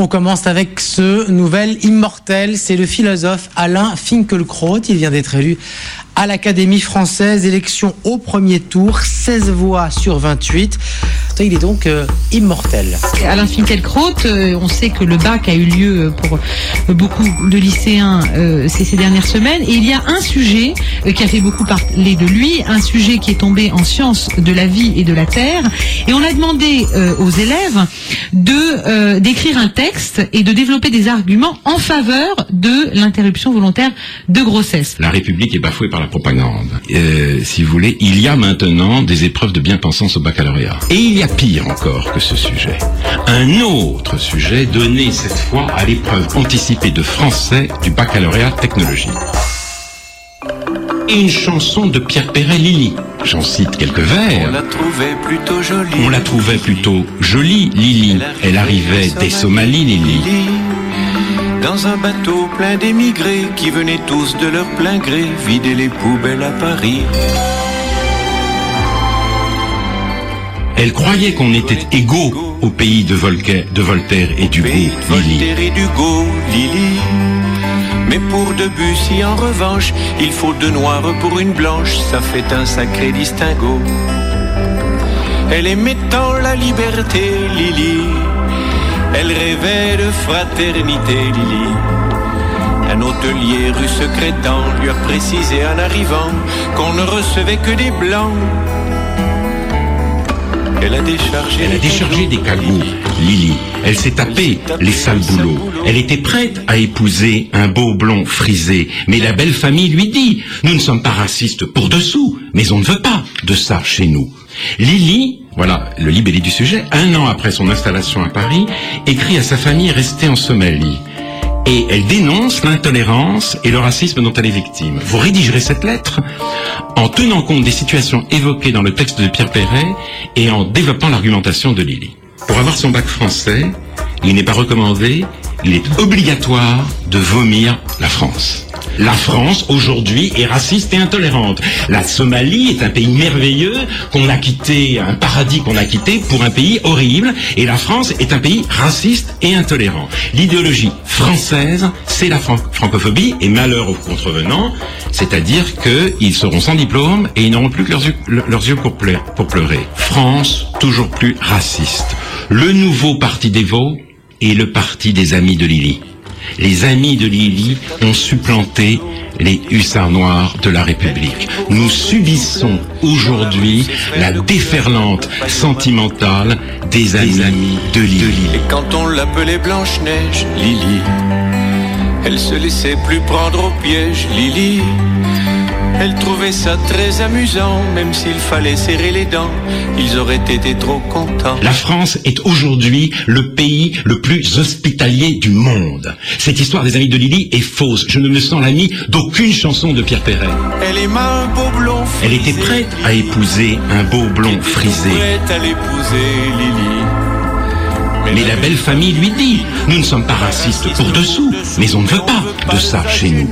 On commence avec ce nouvel immortel, c'est le philosophe Alain Finkielkraut. Il vient d'être élu à l'Académie française, élection au premier tour, 16 voix sur 28. Il est donc euh, immortel. Alain Finkielkraut, euh, on sait que le bac a eu lieu pour beaucoup de lycéens euh, ces, ces, dernières semaines. Et il y a un sujet qui a fait beaucoup parler de lui, un sujet qui est tombé en sciences de la vie et de la terre. Et on a demandé aux élèves de d'écrire un texte et de développer des arguments en faveur de l'interruption volontaire de grossesse. La République est bafouée par la propagande. Euh, si vous voulez, il y a maintenant des épreuves de bien-pensance au baccalauréat. Et il y a pire encore que ce sujet. Un autre sujet donné cette fois à l'épreuve anticipée de français du baccalauréat technologie. Et une chanson de Pierre Perret Lily. J'en cite quelques vers. On la trouvait plutôt jolie. On la trouvait plutôt jolie, Lily. Elle arrivait des Somalies, Lily dans un bateau plein d'émigrés qui venaient tous de leur plein gré vider les poubelles à Paris. Elle croyait qu'on était égaux au pays de, Voltaire, de Voltaire et du Lily. Voltaire et Dugo, Lily. Mais pour Debussy, en revanche, il faut deux noirs pour une blanche, ça fait un sacré distinguo. Elle aimait tant la liberté, Lily elle rêvait de fraternité, Lily. Un hôtelier rue secrétant lui a précisé en arrivant qu'on ne recevait que des blancs. Elle a déchargé, Elle a déchargé des cagouts, Lily. Elle s'est tapée les sales boulots. Elle était prête à épouser un beau blond frisé. Mais la belle famille lui dit, nous ne sommes pas racistes pour dessous, mais on ne veut pas de ça chez nous. Lily voilà le libellé du sujet, un an après son installation à Paris, écrit à sa famille restée en Somalie. Et elle dénonce l'intolérance et le racisme dont elle est victime. Vous rédigerez cette lettre en tenant compte des situations évoquées dans le texte de Pierre Perret et en développant l'argumentation de Lily. Pour avoir son bac français, il n'est pas recommandé, il est obligatoire de vomir la France. La France, aujourd'hui, est raciste et intolérante. La Somalie est un pays merveilleux qu'on a quitté, un paradis qu'on a quitté pour un pays horrible. Et la France est un pays raciste et intolérant. L'idéologie française, c'est la francophobie et malheur aux contrevenants, c'est-à-dire qu'ils seront sans diplôme et ils n'auront plus que leurs yeux, pour, pleurer. France, toujours plus raciste. Le nouveau parti des Vaux est le parti des amis de Lily les amis de Lily ont supplanté les hussards noirs de la République. Nous subissons aujourd'hui la déferlante sentimentale des amis, de Lily. Et quand on l'appelait Blanche-Neige, Lily, elle se laissait plus prendre au piège, Lily. Elle trouvait ça très amusant, même s'il fallait serrer les dents, ils auraient été trop contents. La France est aujourd'hui le pays le plus hospitalier du monde. Cette histoire des amis de Lily est fausse. Je ne me sens l'ami d'aucune chanson de Pierre Perret. Elle aima un beau blond frisé. Elle était prête à épouser un beau blond frisé. Prête à l'épouser, Lily. Mais la belle famille lui dit, nous ne sommes pas racistes pour dessous, mais on ne veut pas de ça chez nous.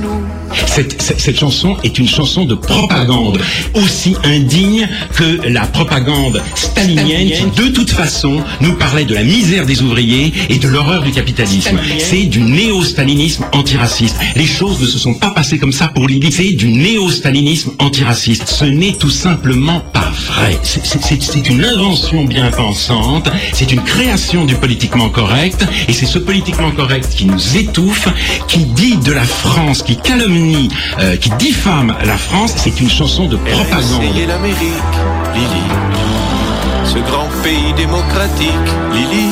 Cette, cette, chanson est une chanson de propagande, aussi indigne que la propagande stalinienne qui, de toute façon, nous parlait de la misère des ouvriers et de l'horreur du capitalisme. C'est du néo-stalinisme antiraciste. Les choses ne se sont pas passées comme ça pour Libye. C'est du néo-stalinisme antiraciste. Ce n'est tout simplement pas vrai. C'est une invention bien pensante. C'est une création du politiquement correct. Et c'est ce politiquement correct qui nous étouffe, qui dit de la France, qui calomnie euh, qui diffame la France, c'est une chanson de propagande. L'Amérique, Lily. Ce grand pays démocratique, Lily.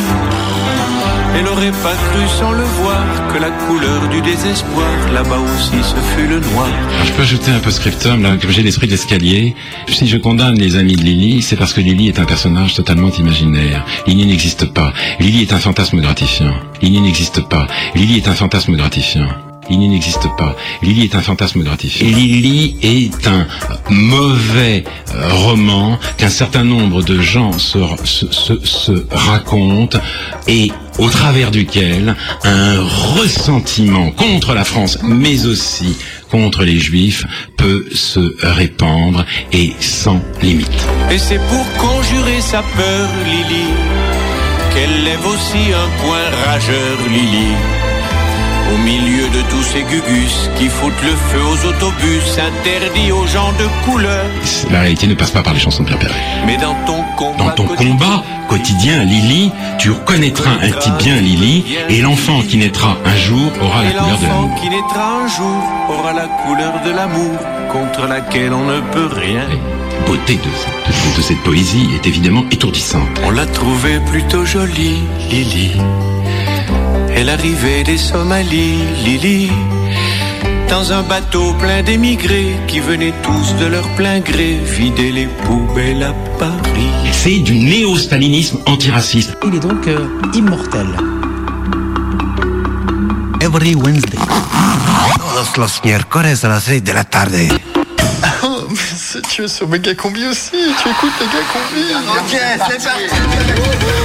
Elle aurait pas cru sans le voir que la couleur du désespoir, là-bas aussi, ce fut le noir. je peux ajouter un peu scriptum, là, comme j'ai l'esprit d'escalier. Si je condamne les amis de Lily, c'est parce que Lily est un personnage totalement imaginaire. Lily n'existe pas. Lily est un fantasme gratifiant. Lily n'existe pas. Lily est un fantasme gratifiant. Lily n'existe pas. Lily est un fantasme gratifiant. Lily est un mauvais euh, roman qu'un certain nombre de gens se, se, se, racontent et au travers duquel un ressentiment contre la France, mais aussi contre les Juifs, peut se répandre et sans limite. Et c'est pour conjurer sa peur, Lily qu'elle lève aussi un point rageur, Lily. Au milieu de tous ces gugus qui foutent le feu aux autobus, interdits aux gens de couleur. La réalité ne passe pas par les chansons de Pierre Perret. Mais dans ton combat, Dans ton quotidien, combat quotidien, Lily, tu reconnaîtras un type bien Lily, et l'enfant qui naîtra un jour aura la couleur de l'enfant l'amour. qui naîtra un jour aura la couleur de l'amour contre laquelle on ne peut rien. La beauté de, de- de cette poésie est évidemment étourdissante. On l'a trouvée plutôt jolie, Lily. Elle arrivait des Somalies, Lily. Dans un bateau plein d'émigrés qui venaient tous de leur plein gré vider les poubelles à Paris. C'est du néo-stalinisme antiraciste. Il est donc euh, immortel. Every Wednesday. Todos los miércoles a las 6 de la tarde. Oh, mais tu es sur Méga Combi aussi. Tu écoutes Méga Combi. Ok, c'est parti.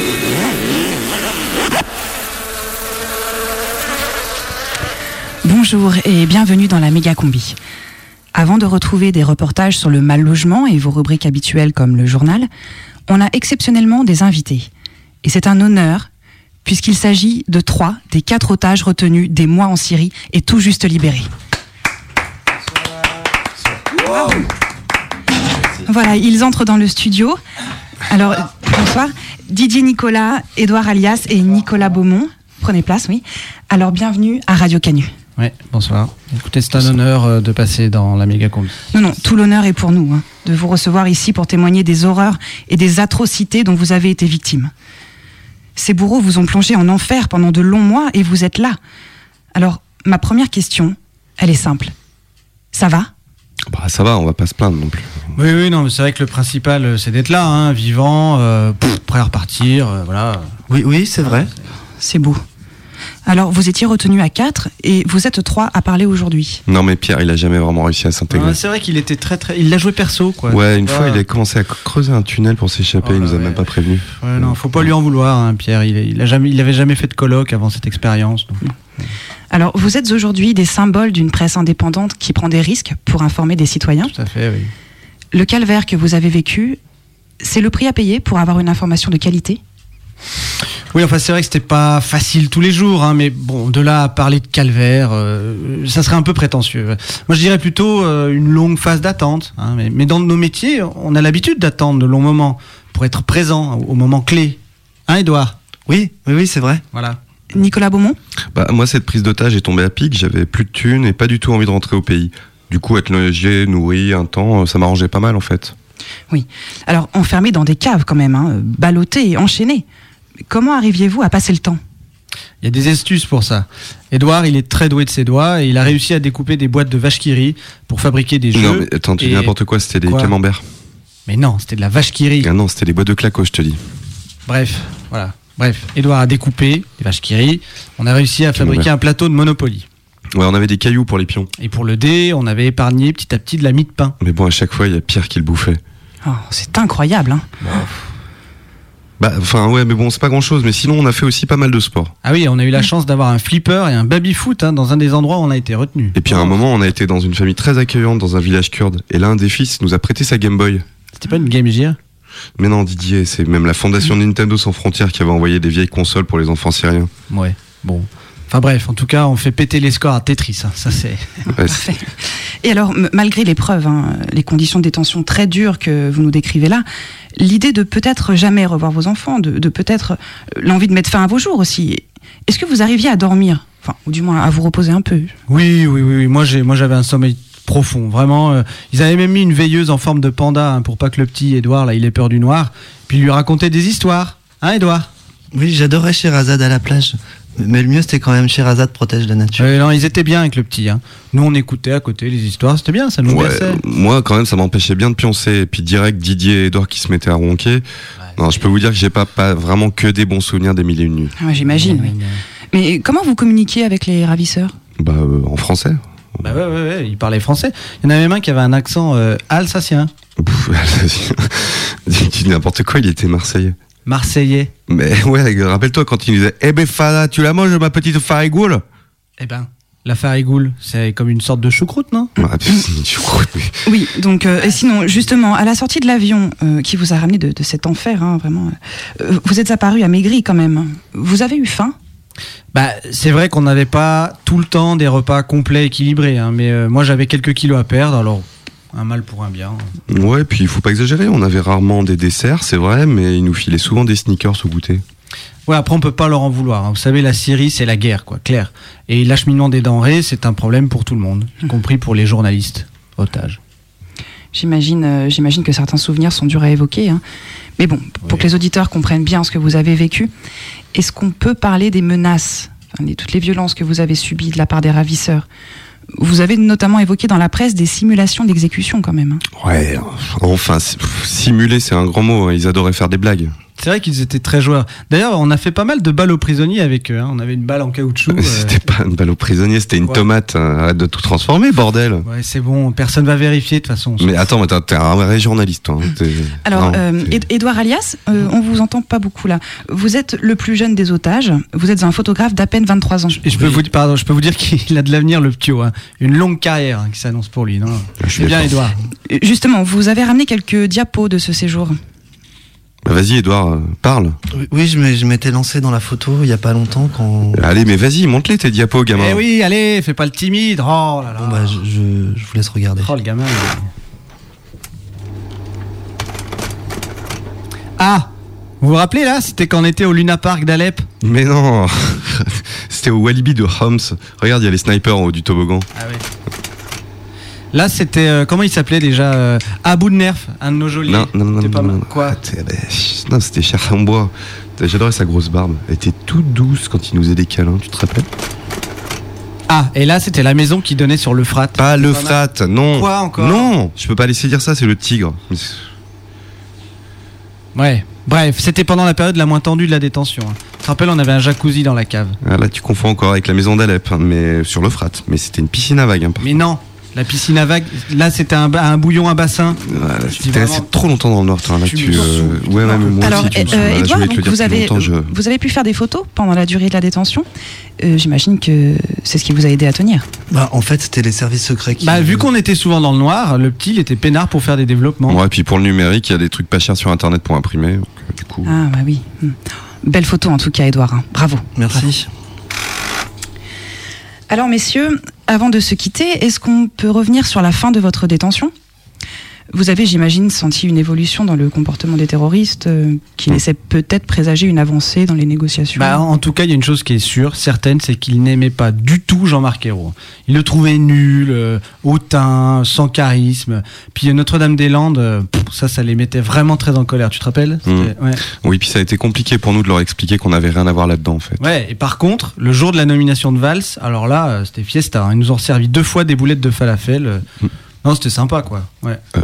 Bonjour et bienvenue dans la méga combi. Avant de retrouver des reportages sur le mal logement et vos rubriques habituelles comme le journal, on a exceptionnellement des invités. Et c'est un honneur puisqu'il s'agit de trois des quatre otages retenus des mois en Syrie et tout juste libérés. Voilà, ils entrent dans le studio. Alors, bonsoir. Didier Nicolas, Édouard Alias et Nicolas Beaumont. Prenez place, oui. Alors, bienvenue à Radio Canu. Ouais, bonsoir. Écoutez, c'est un honneur euh, de passer dans la méga combi. Non, non, tout l'honneur est pour nous hein, de vous recevoir ici pour témoigner des horreurs et des atrocités dont vous avez été victime. Ces bourreaux vous ont plongé en enfer pendant de longs mois et vous êtes là. Alors, ma première question, elle est simple. Ça va? Bah ça va, on va pas se plaindre non plus. Oui, oui, non, mais c'est vrai que le principal, euh, c'est d'être là, hein, vivant, euh, pff, prêt à repartir, euh, voilà. Oui, oui, c'est vrai. C'est beau. Alors, vous étiez retenu à quatre et vous êtes trois à parler aujourd'hui. Non mais Pierre, il a jamais vraiment réussi à s'intégrer. Ah, c'est vrai qu'il était très, très. Il l'a joué perso, quoi. ouais, une fois il a commencé à creuser un tunnel pour s'échapper, Oh il nous a ouais. même pas prévenu. Ouais, non, faut pas lui en vouloir, hein, Pierre. Il, il a jamais, il avait jamais fait de colloque avant cette expérience. donc. Alors, vous êtes aujourd'hui des symboles d'une presse indépendante qui prend des risques pour informer des citoyens. Tout à fait, oui. Le calvaire que vous avez vécu, c'est le prix à payer pour avoir une information de qualité? Oui, enfin, c'est vrai que c'était pas facile tous les jours, hein, mais bon, de là à parler de calvaire, euh, ça serait un peu prétentieux. Moi, je dirais plutôt euh, une longue phase d'attente. hein, mais, mais dans nos métiers, on a l'habitude d'attendre de longs moments pour être présent au moment clé. Hein, Edouard Oui, oui, oui, c'est vrai. Voilà. Nicolas Beaumont? Bah moi cette prise d'otage est tombée à pic, j'avais plus de thunes et pas du tout envie de rentrer au pays. Du coup être logé, nourri un temps, ça m'arrangeait pas mal en fait. Alors, enfermé dans des caves quand même, hein, ballotté et enchaîné. Comment arriviez-vous à passer le temps Il y a des astuces pour ça. Edouard, il est très doué de ses doigts et il a réussi à découper des boîtes de vache qui pour fabriquer des jeux. non mais attends, tu dis n'importe quoi, c'était des Quoi camemberts. Mais non, c'était de la vache qui rit. Ah non, c'était des boîtes de claco, je te dis. Bref, voilà. Bref, Edouard a découpé des vaches qui rient. On a réussi à fabriquer un plateau de Monopoly. Ouais, on avait des cailloux pour les pions. Et pour le dé, on avait épargné petit à petit de la mie de pain. Mais bon, à chaque fois, il y a Pierre qui le bouffait. Oh, C'est incroyable. Hein. Bah, enfin, ouais, mais bon, c'est pas grand chose. Mais sinon, on a fait aussi pas mal de sport. Ah oui, on a eu la chance d'avoir un flipper et un baby-foot hein, dans un des endroits où on a été retenu. Et puis à un moment, on a été dans une famille très accueillante dans un village kurde. Et l'un des fils nous a prêté sa Game Boy. C'était pas une Game Gear? Mais non, Didier, c'est même la fondation Nintendo sans frontières qui avait envoyé des vieilles consoles pour les enfants syriens. Ouais, bon. Enfin bref, en tout cas, on fait péter les scores à Tetris. hein. Ça, c'est. Ouais, Parfait. Et alors, malgré l'épreuve, hein, les conditions de détention très dures que vous nous décrivez là, l'idée de peut-être jamais revoir vos enfants, de, de peut-être euh, l'envie de mettre fin à vos jours aussi, est-ce que vous arriviez à dormir? Enfin, ou du moins à vous reposer un peu Oui, oui, oui. oui. Moi, j'ai, moi, j'avais un sommeil profond. Vraiment. euh, ils avaient même mis une veilleuse en forme de panda hein, pour pas que le petit Edouard, là, il ait peur du noir. Puis il lui racontait des histoires. Hein, Edouard Oui, j'adorais Sherazade à la plage. Mais le mieux, c'était quand même Sherazade protège la nature. Euh, Non, ils étaient bien avec le petit. Hein. Nous, on écoutait à côté les histoires. C'était bien, ça nous Ouais, moi, quand même, ça m'empêchait bien de pioncer. Et puis direct, Didier et Edouard qui se mettaient à ronquer. Non, je peux vous dire que j'ai pas, pas vraiment que des bons souvenirs des mille et une nuits. Ah, J'imagine, oui. Mais comment vous communiquiez avec les ravisseurs? Bah, euh, en français. Bah ouais, ouais, ouais, il parlait français. Il y en avait même un qui avait un accent euh, alsacien. Pff, tu dis n'importe quoi, il était marseillais. Marseillais. Mais ouais, rappelle-toi quand il disait Eh ben, Fada, tu la manges, ma petite farigoule? Eh ben, la farigoule, c'est comme une sorte de choucroute, non? Choucroute, Oui, donc, euh, et sinon, justement, à la sortie de l'avion euh, qui vous a ramené de, de cet enfer, hein, vraiment, euh, vous êtes apparu amaigri quand même. Vous avez eu faim? Bah, c'est vrai qu'on n'avait pas tout le temps des repas complets, équilibrés, hein, mais euh, moi j'avais quelques kilos à perdre, alors un mal pour un bien. Ouais, puis il faut pas exagérer, on avait rarement des desserts, c'est vrai, mais ils nous filaient souvent des sneakers au goûter. Ouais, après on peut pas leur en vouloir. hein. Vous savez, la Syrie c'est la guerre, quoi, clair. Et l'acheminement des denrées, c'est un problème pour tout le monde, y compris pour les journalistes otages. J'imagine, euh, j'imagine que certains souvenirs sont durs à évoquer. hein. Mais bon, pour que les auditeurs comprennent bien ce que vous avez vécu, est-ce qu'on peut parler des menaces, enfin, des- toutes les violences que vous avez subies de la part des ravisseurs? Vous avez notamment évoqué dans la presse des simulations d'exécution quand même. hein. Ouais, enfin, simuler, c'est un grand mot, hein, ils adoraient faire des blagues. C'est vrai qu'ils étaient très joueurs. D'ailleurs, on a fait pas mal de balles aux prisonniers avec eux. hein. On avait une balle en caoutchouc. euh, C'était pas une balle au prisonnier, c'était une Ouais. tomate. hein. Arrête de tout transformer, bordel. Ouais, c'est bon, personne va vérifier de toute façon. Mais attends, mais t'es- un vrai journaliste, toi. hein. Alors, euh, Edouard Alias, euh, on vous entend pas beaucoup là. Vous êtes le plus jeune des otages. Vous êtes un photographe d'à peine 23 ans. Et je peux vous dire, pardon, je peux vous dire qu'il a de l'avenir, le ptio. hein. Une longue carrière hein, qui s'annonce pour lui. Non? Suis bien. Edouard. Euh, Justement, vous avez ramené quelques diapos de ce séjour. Bah, vas-y, Edouard, euh, parle. Oui, je m'étais lancé dans la photo il y a pas longtemps quand. Allez, mais vas-y, montre-les tes diapos, gamin. Eh oui, allez, fais pas le timide. Oh là là. Bon, bah, je, je- je vous laisse regarder. Oh le gamin. il- Ah Vous vous rappelez là C'était quand on était au Luna Park d'Alep Mais non, c'était au Walibi de Homs. Regarde, il y a les snipers en haut du toboggan. Ah oui. Là, c'était. euh, comment il s'appelait déjà euh, Abou de Nerf, un de nos jolis. Non, non, non, pas non, mal. non. Quoi Non, c'était cher en bois. J'adorais sa grosse barbe. Elle était toute douce quand il nous faisait des câlins, tu te rappelles? Ah, et là, c'était la maison qui donnait sur le frat. Pas le frat, non. Quoi encore? Non, je peux pas laisser dire ça, c'est le tigre. Ouais. Bref, c'était pendant la période la moins tendue de la détention. hein. Tu te rappelles, on avait un jacuzzi dans la cave. Ah, là, tu confonds encore avec la maison d'Alep, hein, mais sur le frat. Mais c'était une piscine à vagues. Hein, Mais non, la piscine à vagues, là, c'était un, bouillon, un bassin. Tu t'es vraiment- resté trop longtemps dans le noir, toi, là, Tu euh, ouais, moi Alors, aussi, tu euh, je Edouard, donc vous avez, longtemps, je- vous avez pu faire des photos pendant la durée de la détention. Euh, J'imagine que c'est ce qui vous a aidé à tenir. Bah, en fait, c'était les services secrets qui. Bah, vu qu'on était souvent dans le noir, le petit, il était peinard pour faire des développements. Ouais, puis pour le numérique, il y a des trucs pas chers sur internet pour imprimer. donc, euh, du coup, Ah bah oui. Hmm. Belle photo en tout cas, Edouard. hein. Bravo. Merci. Alors messieurs, avant de se quitter, est-ce qu'on peut revenir sur la fin de votre détention? Vous avez, j'imagine, senti une évolution dans le comportement des terroristes euh, qui laissait peut-être présager une avancée dans les négociations. Bah, en tout cas, il y a une chose qui est sûre, certaine, c'est qu'il n'aimait pas du tout Jean-Marc Ayrault. Il le trouvait nul, euh, hautain, sans charisme. Puis euh, Notre-Dame-des-Landes, euh, ça, ça les mettait vraiment très en colère. Tu te rappelles ouais. Oui, puis ça a été compliqué pour nous de leur expliquer qu'on n'avait rien à voir là-dedans, en fait. Ouais, et par contre, le jour de la nomination de Valls, alors là, euh, c'était fiesta. hein. Ils nous ont servi deux fois des boulettes de falafel. euh. Non, c'était sympa, quoi. Ouais. Euh,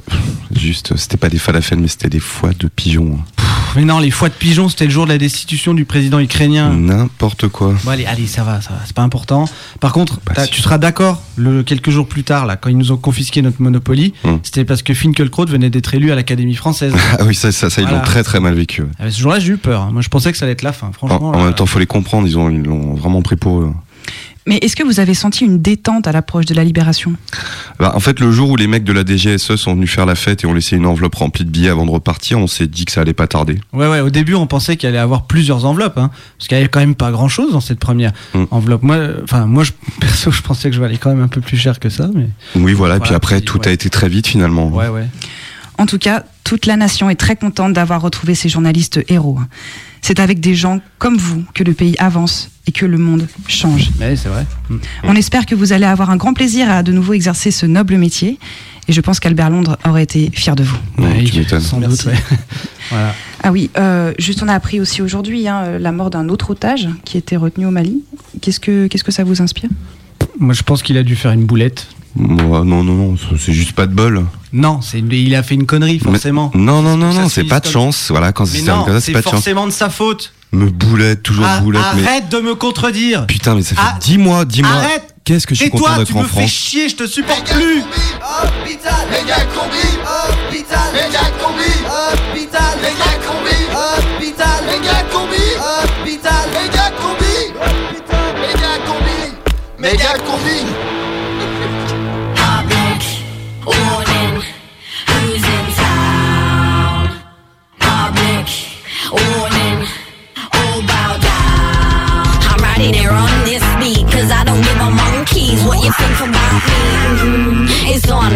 juste, euh, c'était pas des falafels, mais c'était des foies de pigeons. hein. Pff, Mais non, les foies de pigeon, c'était le jour de la destitution du président ukrainien. N'importe quoi. Bon, allez, allez, ça va, ça va, c'est pas important. Par contre, sûr. tu seras d'accord, le quelques jours plus tard, là, quand ils nous ont confisqué notre Monopoly, Hum. c'était parce que Finkielkraut venait d'être élu à l'Académie française. Ah oui, ça, ça, ça ils l'ont très très mal vécu. ouais. Ah, ce jour-là, j'ai eu peur. hein. Moi, je pensais que ça allait être la fin, En, franchement. en là, même temps, faut les comprendre, ils ont- ils l'ont vraiment pris pour eux. Mais est-ce que vous avez senti une détente à l'approche de la libération? Bah, en fait, le jour où les mecs de la DGSE sont venus faire la fête et ont laissé une enveloppe remplie de billets avant de repartir, on s'est dit que ça allait pas tarder. Ouais, ouais, au début, on pensait qu'il allait avoir plusieurs enveloppes, hein, parce qu'il y avait quand même pas grand-chose dans cette première Hum. enveloppe. Moi, enfin, moi, je, perso, je pensais que je valais quand même un peu plus cher que ça, mais. Oui, voilà, et puis après, tout ouais. a été très vite finalement. Ouais, ouais. En tout cas, toute la nation est très contente d'avoir retrouvé ces journalistes héros. hein. C'est avec des gens comme vous que le pays avance et que le monde change. Ouais, c'est vrai. On espère que vous allez avoir un grand plaisir à de nouveau exercer ce noble métier. Et je pense qu'Albert Londres aurait été fier de vous. Ouais, tu m'étonnes. sans doute, Merci. ouais. voilà. Ah oui, euh, juste on a appris aussi aujourd'hui hein, la mort d'un autre otage qui était retenu au Mali. Qu'est-ce que, qu'est-ce que ça vous inspire? Moi, je pense qu'il a dû faire une boulette. Non, non, non, c'est juste pas de bol. Non, c'est il a fait une connerie forcément. Mais- non, non, non, non, c'est pas de chance. Voilà, quand c'est comme non, ça, c'est c'est pas de chance. forcément de sa faute. Me boulette, toujours Ah, boulette. mais... arrête de me contredire. Putain, mais ça fait Ah, 10 mois, 10 mois. Arrête. Qu'est-ce que je suis Et content toi, d'être tu en me fais France. chier, je te supporte plus. Hôpital, méga combi, hôpital, méga combi, hôpital, méga combi, hôpital, méga combi, hôpital, méga combi, hôpital, méga combi, méga what you think about me. Mhm. It's on,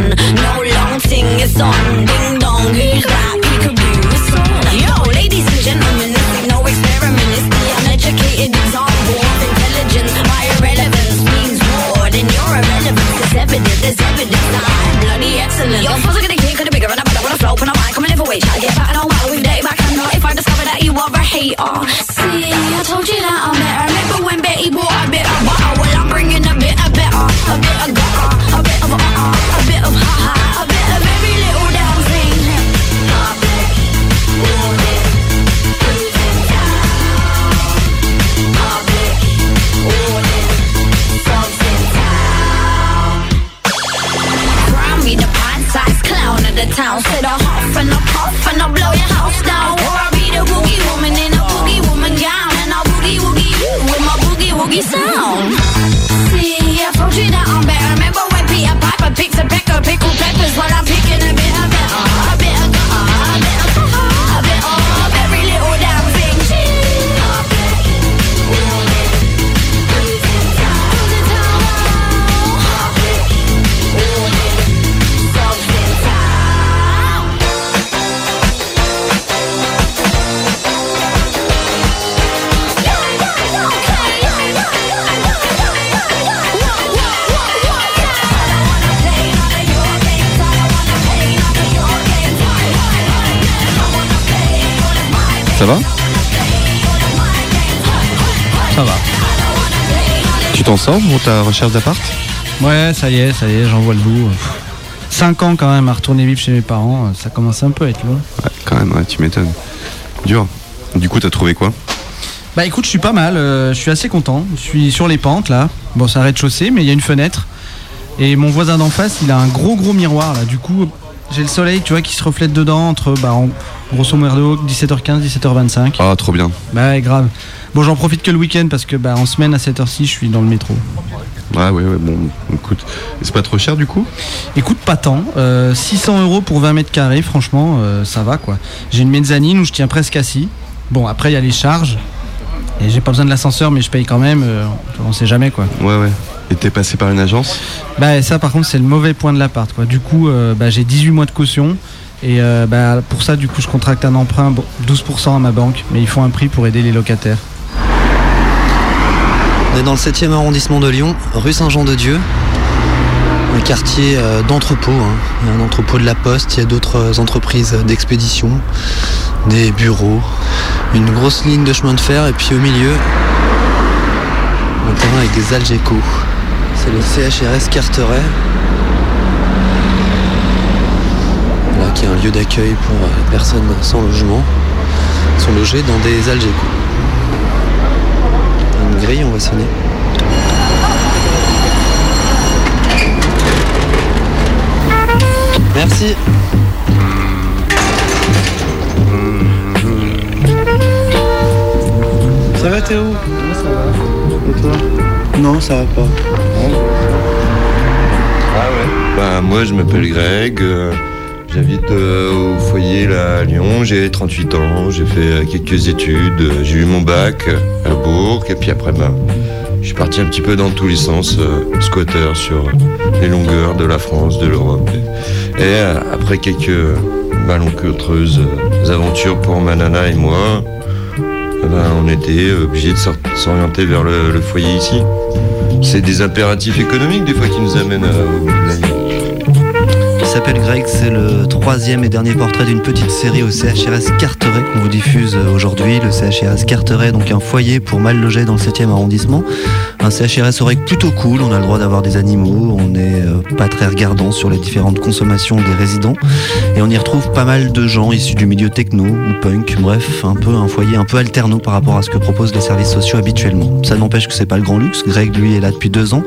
no long thing, it's on. Ding dong, who's that? Peekaboo, it's on. Yo, ladies and gentlemen, this ain't no experiment, it's the uneducated example of intelligence. My irrelevance means more than your irrelevance. It's evident, there's evidence that I'm bloody excellent. Your fuzz are gonna kick, could bigger and I better wanna flow, when I mic, I'm a live away. Try to get back and all while we've dated back and if I discover that you are a hater. See, I told you that I'm better. Remember when Betty bought a bit of gutter, a bit of uh-uh, a Ça va Ça va. Tu t'en sors pour ta recherche d'appart Ouais, ça y est, ça y est, j'en vois le bout. 5 ans quand même à retourner vivre chez mes parents, ça commence un peu à être long. Ouais, quand même, ouais, tu m'étonnes. Dur. Du coup, t'as trouvé quoi Bah écoute, je suis pas mal, euh, je suis assez content. Je suis sur les pentes là. Bon, c'est un rez-de-chaussée, mais il y a une fenêtre. Et mon voisin d'en face, il a un gros gros miroir là. Du coup, j'ai le soleil, tu vois, qui se reflète dedans entre, bah, en, grosso modo, 17h15, 17h25. Ah, trop bien. Bah grave. Bon, j'en profite que le week-end parce que bah, en semaine à cette heure-ci, je suis dans le métro. Ouais, ouais, ouais, bon, écoute. Et c'est pas trop cher du coup? Écoute, pas tant. Euh, 600 euros pour 20 mètres carrés, franchement, euh, ça va quoi. J'ai une mezzanine où je tiens presque assis. Bon, après, il y a les charges. Et j'ai pas besoin de l'ascenseur, mais je paye quand même. euh, on sait jamais quoi. Ouais, ouais. Et t'es passé par une agence? Bah, ça, par contre, c'est le mauvais point de l'appart quoi. Du coup, euh, bah, j'ai 18 mois de caution. Et euh, bah, pour ça, du coup, je contracte un emprunt bon, 12% à ma banque. Mais ils font un prix pour aider les locataires. On est dans le 7e arrondissement de Lyon, rue Saint-Jean-de-Dieu. Un quartier euh, d'entrepôt. hein. Il y a un entrepôt de la Poste, il y a d'autres euh, entreprises d'expédition, des bureaux, une grosse ligne de chemin de fer et puis au milieu, un terrain avec des Algeco. C'est le CHRS Carteret. Qui est un lieu d'accueil pour euh, les personnes sans logement. Sont logés dans des Algeco. Une grille, on va sonner. Merci. Ça va Théo? Ça va. Et toi? Non, ça va pas. Ah ouais Bah moi je m'appelle Greg, euh, j'habite euh, au foyer là, à Lyon, j'ai 38 ans, j'ai fait euh, quelques études, j'ai eu mon bac à Bourg et puis après bah, je suis parti un petit peu dans tous les sens, euh, squatter sur les longueurs de la France, de l'Europe. Et, euh, après quelques malencontreuses aventures pour ma nana et moi, eh ben, on était obligés de sor- s'orienter vers le, foyer ici. C'est des impératifs économiques des fois qui nous amènent à- au bout de la. S'appelle Greg, c'est le troisième et dernier portrait d'une petite série au CHRS Carteret qu'on vous diffuse aujourd'hui. Le CHRS Carteret, donc un foyer pour mal logés dans le 7e arrondissement. Un CHRS aurait plutôt cool, on a le droit d'avoir des animaux, on n'est euh, pas très regardant sur les différentes consommations des résidents et on y retrouve pas mal de gens issus du milieu techno ou punk, bref, un peu un foyer un peu alterno par rapport à ce que proposent les services sociaux habituellement. Ça n'empêche que c'est pas le grand luxe, Greg lui est là depuis deux ans,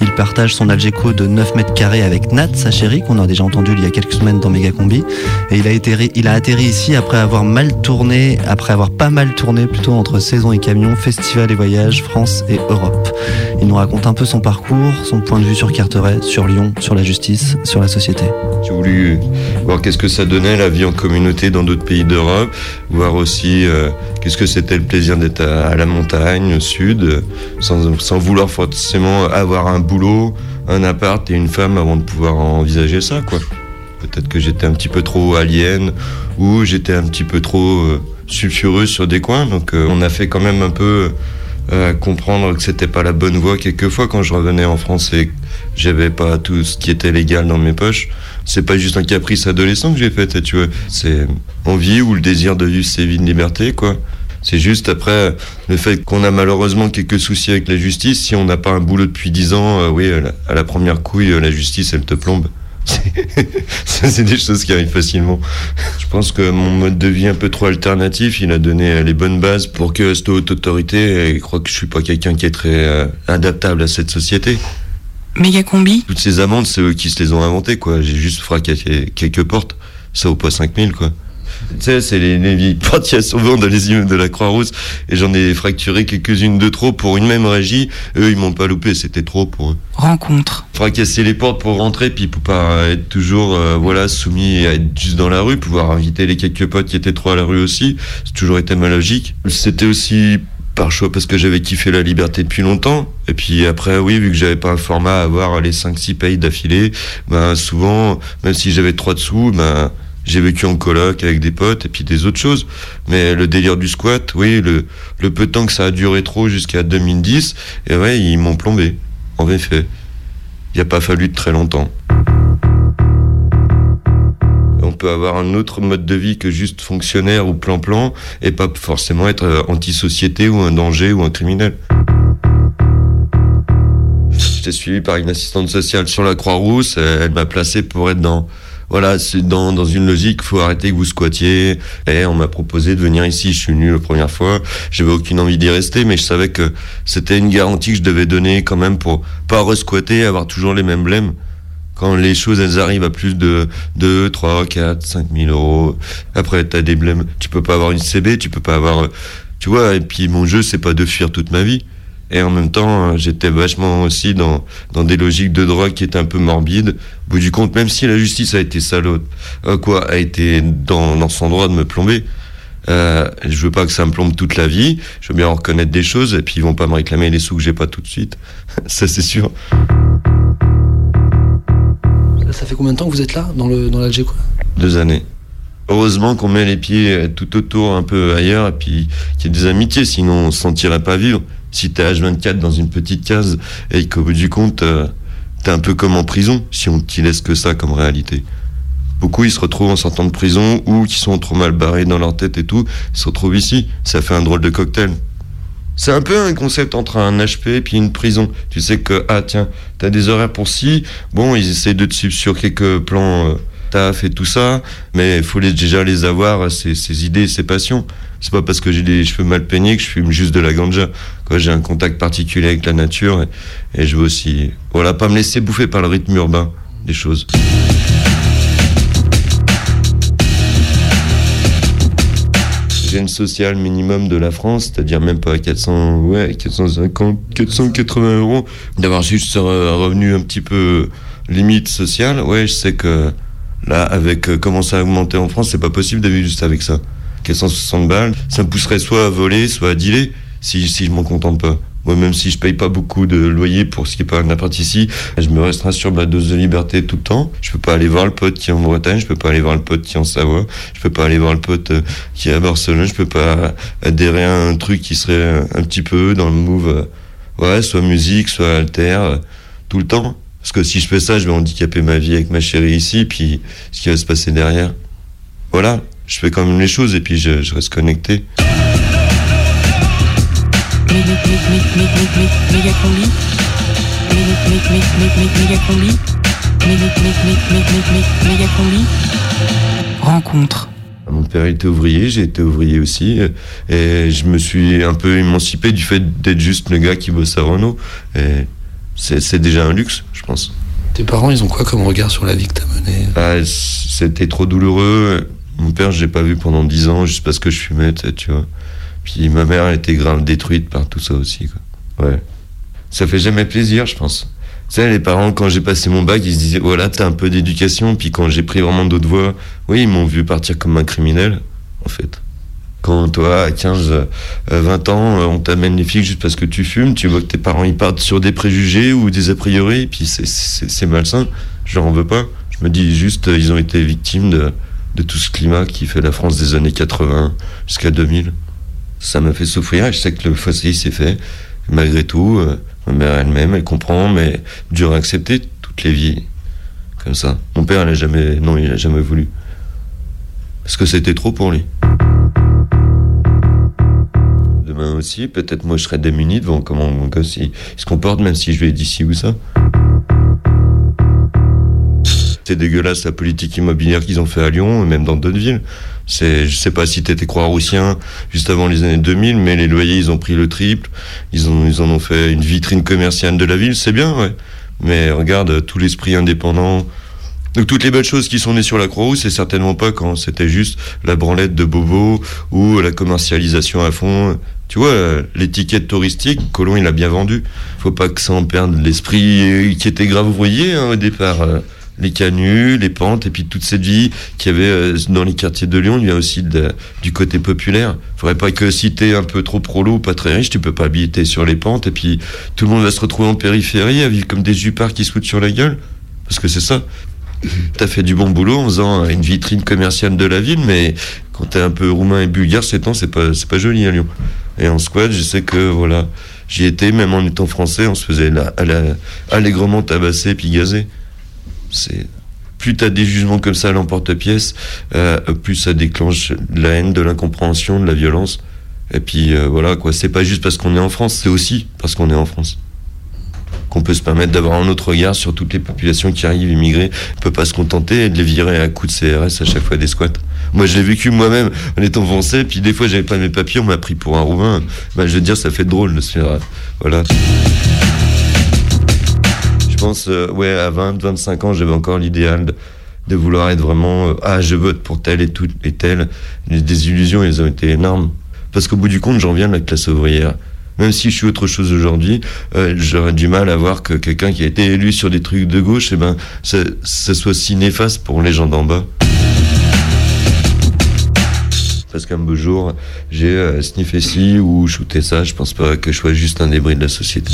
il partage son Algeco de 9 mètres carrés avec Nat, sa chérie, qu'on a déjà entendu il y a quelques semaines dans Megacombi et il a, atterri, il a atterri ici après avoir mal tourné, après avoir pas mal tourné plutôt entre saison et camion, festival et voyage, France et Europe. Il nous raconte un peu son parcours, son point de vue sur Carteret, sur Lyon, sur la justice, sur la société. J'ai voulu voir qu'est-ce que ça donnait la vie en communauté dans d'autres pays d'Europe, voir aussi euh, qu'est-ce que c'était le plaisir d'être à, la montagne, au sud, sans, sans vouloir forcément avoir un boulot, un appart et une femme avant de pouvoir envisager ça, quoi. Peut-être que j'étais un petit peu trop alien ou j'étais un petit peu trop euh, sulfureux sur des coins, donc euh, on a fait quand même un peu euh, comprendre que c'était pas la bonne voie quelquefois quand je revenais en France et j'avais pas tout ce qui était légal dans mes poches. C'est pas juste un caprice adolescent que j'ai fait, tu vois. C'est envie ou le désir de vivre ses vies de liberté, quoi. C'est juste après le fait qu'on a malheureusement quelques soucis avec la justice. Si on n'a pas un boulot depuis 10 ans, euh, oui, à la, à la première couille, euh, la justice, elle te plombe. C'est des choses qui arrivent facilement. Je pense que mon mode de vie un peu trop alternatif, il a donné euh, les bonnes bases pour que cette haute autorité et croit que je suis pas quelqu'un qui est très euh, adaptable à cette société. Méga combi Toutes ces amendes, c'est eux qui se les ont inventées, quoi. J'ai juste fracassé quelques portes. Ça vaut pas 5000, quoi. Tu sais, c'est les, les vieilles portes a souvent dans les immeubles de la Croix-Rousse. Et j'en ai fracturé quelques-unes de trop pour une même régie. Eux, ils m'ont pas loupé, c'était trop pour eux. Rencontre. Fracasser les portes pour rentrer, puis pour pas être toujours, euh, voilà, soumis à être juste dans la rue, pouvoir inviter les quelques potes qui étaient trop à la rue aussi. C'est toujours été ma logique. C'était aussi par choix parce que j'avais kiffé la liberté depuis longtemps. Et puis après, oui, vu que j'avais pas un format à avoir les 5-6 pays d'affilée, ben souvent, même si j'avais trois dessous, ben j'ai vécu en coloc avec des potes et puis des autres choses. Mais le délire du squat, oui, le, le peu de temps que ça a duré trop jusqu'à 2010, et ouais, ils m'ont plombé. En effet. Il n'y a pas fallu de très longtemps. On peut avoir un autre mode de vie que juste fonctionnaire ou plan-plan et pas forcément être euh, anti-société ou un danger ou un criminel. J'étais suivi par une assistante sociale sur la Croix-Rousse. Elle m'a placé pour être dans, voilà, c'est dans, dans une logique, faut arrêter que vous squattiez. Et on m'a proposé de venir ici. Je suis venu la première fois. J'avais aucune envie d'y rester, mais je savais que c'était une garantie que je devais donner quand même pour pas resquatter, avoir toujours les mêmes blèmes. Quand les choses, elles arrivent à plus de 2, 3, 4, 5 000 euros. Après, t'as des blèmes. Tu peux pas avoir une CB, tu peux pas avoir, tu vois. Et puis, mon jeu, c'est pas de fuir toute ma vie. Et en même temps, euh, j'étais vachement aussi dans, dans des logiques de drogue qui étaient un peu morbides. Au bout du compte, même si la justice a été salope, euh, quoi, a été dans, dans son droit de me plomber, euh, je veux pas que ça me plombe toute la vie. Je veux bien en reconnaître des choses et puis ils vont pas me réclamer les sous que j'ai pas tout de suite. ça, c'est sûr. Ça fait combien de temps que vous êtes là, dans le dans l'Algéco Deux années. Heureusement qu'on met les pieds tout autour, un peu ailleurs, et puis qu'il y ait des amitiés, sinon on se sentirait pas vivre. Si t'es H24 dans une petite case et qu'au bout du compte, euh, t'es un peu comme en prison, si on t'y laisse que ça comme réalité. Beaucoup, ils se retrouvent en sortant de prison ou qui sont trop mal barrés dans leur tête et tout, ils se retrouvent ici. Ça fait un drôle de cocktail. C'est un peu un concept entre un HP et puis une prison. Tu sais que, ah tiens, t'as des horaires pour ci, bon, ils essayent de te suivre sur quelques plans euh, taf et tout ça, mais il faut les, déjà les avoir, ces, ces idées, ces passions. C'est pas parce que j'ai des cheveux mal peignés que je fume juste de la ganja. J'ai un contact particulier avec la nature et, je veux aussi, voilà, pas me laisser bouffer par le rythme urbain des choses. Gêne sociale minimum de la France, c'est-à-dire même pas 400, ouais, 450, 480 euros, d'avoir juste un revenu un petit peu limite sociale, ouais, je sais que là, avec euh, comment ça a augmenté en France, c'est pas possible vivre juste avec ça. 460 balles, ça me pousserait soit à voler, soit à dealer, si, si je m'en contente pas. Moi, même si je paye pas beaucoup de loyer pour ce qui est pas un appart ici, je me restreins sur ma dose de liberté tout le temps. Je peux pas aller voir le pote qui est en Bretagne, je peux pas aller voir le pote qui est en Savoie, je peux pas aller voir le pote euh, qui est à Barcelone, je peux pas adhérer à un truc qui serait un petit peu dans le move, euh, ouais, soit musique, soit alter, euh, tout le temps. Parce que si je fais ça, je vais handicaper ma vie avec ma chérie ici, puis ce qui va se passer derrière. Voilà, je fais quand même les choses et puis je, je reste connecté. Méga combi. Méga combi. Méga combi. Rencontre. Mon père était ouvrier, j'ai été ouvrier aussi, euh, et je me suis un peu émancipé du fait d'être juste le gars qui bosse à Renault. Et c'est c'est déjà un luxe, je pense. Tes parents, ils ont quoi comme regard sur la vie que t'as menée? Ah, C'était trop douloureux. Mon père, je l'ai pas vu pendant dix ans, juste parce que je fumais, tu vois. Puis ma mère, était grave détruite par tout ça aussi, quoi. Ouais. Ça fait jamais plaisir, je pense. Tu sais, les parents, quand j'ai passé mon bac, ils se disaient, voilà, t'as un peu d'éducation. Puis quand j'ai pris vraiment d'autres voies, oui, ils m'ont vu partir comme un criminel, en fait. Quand toi, à 15, euh, 20 ans, euh, on t'amène les flics juste parce que tu fumes, tu vois que tes parents, ils partent sur des préjugés ou des a priori, puis c'est malsain. Je leur en veux pas. Je me dis juste, euh, ils ont été victimes de, de tout ce climat qui fait la France des années 80 jusqu'à 2000. Ça m'a fait souffrir et je sais que le fossé s'est fait. Malgré tout, euh, ma mère elle-même, elle comprend, mais dur à accepter toutes les vies comme ça. Mon père, il a jamais, non, il a jamais voulu. Parce que c'était trop pour lui. Demain aussi, peut-être moi je serai démuni devant comment mon gosse il, se comporte, même si je lui ai dit ci ou ça. C'est dégueulasse la politique immobilière qu'ils ont fait à Lyon, et même dans d'autres villes. C'est, je sais pas si t'étais croix-roussien juste avant les années 2000, mais les loyers ils ont pris le triple. Ils ont, ils en ont fait une vitrine commerciale de la ville, c'est bien, ouais. Mais regarde tout l'esprit indépendant. Donc toutes les belles choses qui sont nées sur la Croix-Rousse, c'est certainement pas quand c'était juste la branlette de Bobo ou la commercialisation à fond. Tu vois, euh, l'étiquette touristique, Colomb il a bien vendu. Faut pas que ça en perde l'esprit euh, qui était grave ouvrier hein, au départ. Les canuts, les pentes, et puis toute cette vie qu'il y avait euh, dans les quartiers de Lyon, il vient aussi de- du côté populaire. Faudrait pas que si t'es un peu trop prolo pas très riche, tu peux pas habiter sur les pentes, et puis tout le monde va se retrouver en périphérie à vivre comme des jupards qui se foutent sur la gueule. Parce que c'est ça. T'as fait du bon boulot en faisant une vitrine commerciale de la ville, mais quand t'es un peu roumain et bulgare, c'est temps, c'est pas, c'est pas joli à Lyon. Et en squat, je sais que voilà, j'y étais, même en étant français, on se faisait la, à la- allègrement tabasser puis gazer. Plus t'as des jugements comme ça à l'emporte-pièce, euh, plus ça déclenche de la haine, de l'incompréhension, de la violence. Et puis euh, voilà quoi, c'est pas juste parce qu'on est en France, c'est aussi parce qu'on est en France qu'on peut se permettre d'avoir un autre regard sur toutes les populations qui arrivent immigrées. On peut pas se contenter de les virer à coups de CRS à chaque fois des squats. Moi, je l'ai vécu moi-même en étant français, puis des fois, j'avais pas mes papiers, on m'a pris pour un roumain. Ben, je veux dire, ça fait drôle de se faire. euh, Voilà. Je pense, euh, ouais, à 20, 25 ans, j'avais encore l'idéal de, vouloir être vraiment, euh, ah, je vote pour tel et tout et tel. Les désillusions, elles ont été énormes. Parce qu'au bout du compte, j'en viens de la classe ouvrière. Même si je suis autre chose aujourd'hui, euh, j'aurais du mal à voir que quelqu'un qui a été élu sur des trucs de gauche, eh ben, ça, ça soit si néfaste pour les gens d'en bas. Parce qu'un beau jour, j'ai sniffé ci ou shooté ça, je pense pas que je sois juste un débris de la société.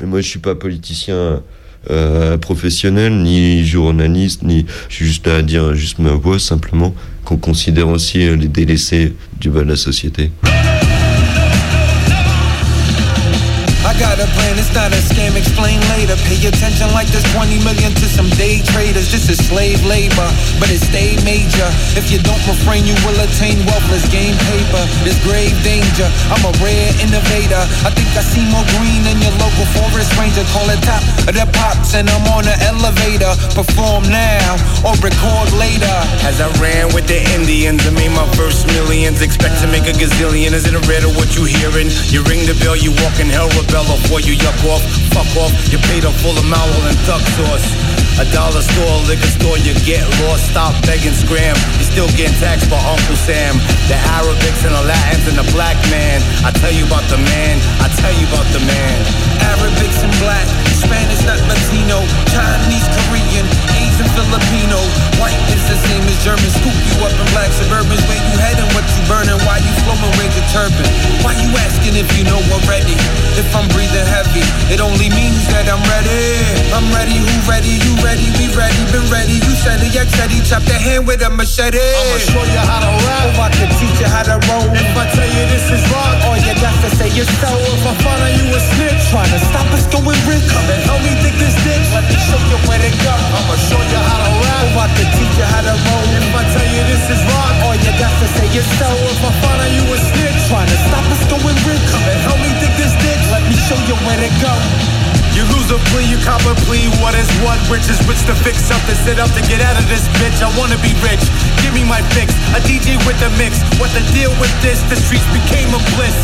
Mais moi, je suis pas politicien euh, professionnel, ni journaliste, ni. Je suis juste à dire juste ma voix, simplement, qu'on considère aussi les délaissés du bas de la société. Got a plan, it's not a scam, explain later. Pay attention like there's 20 million to some day traders. This is slave labor, but it stayed major. If you don't refrain, you will attain wealthless game paper. There's grave danger. I'm a rare innovator. I think I see more green than your local forest ranger. Call it top of the pops, and I'm on an elevator. Perform now or record later. As I ran with the Indians and made my first millions, expect to make a gazillion. Is it a riddle what you hearing? You ring the bell, you walk in hell, rebel before you yuck off, fuck off. You paid a full amount and duck sauce. A dollar store, liquor store, you get lost. Stop begging, scram. You still getting taxed by Uncle Sam. The Arabics and the Latins and the black man. I tell you about the man. I tell you about the man. Arabics and black, Spanish, not Latino, Chinese, Korean, Asian, Filipino. White is the same as German. Scoop you up in black suburbans. Where you heading? What you burning? Why you flowing? Where's your turban? Why you asking if you know already? If I'm breathing heavy, it only means that I'm ready. I'm ready. Who ready? You ready? We ready? Been ready? You said it. Yeah, said he chopped the hand with a machete. I'ma show you how to rap. Oh, I can teach you how to roll. If I tell you this is wrong, all you got to say is so. If I find out you a snitch, trying to stop us going rich. Come and help me dig this ditch. Let me show you where to go. I'ma show you you how to rap, if oh, I could teach you how to roll. If I tell you this is wrong, all you got to say is so. If I find out you a snitch, trying to stop us going rich, come and help me dig this ditch. Let me show you where to go. You lose a plea, you cop a plea. What is what? Rich is rich to fix up and sit up to get out of this bitch. I wanna be rich. Give me my fix. A DJ with a mix. What the deal with this? The streets became a bliss.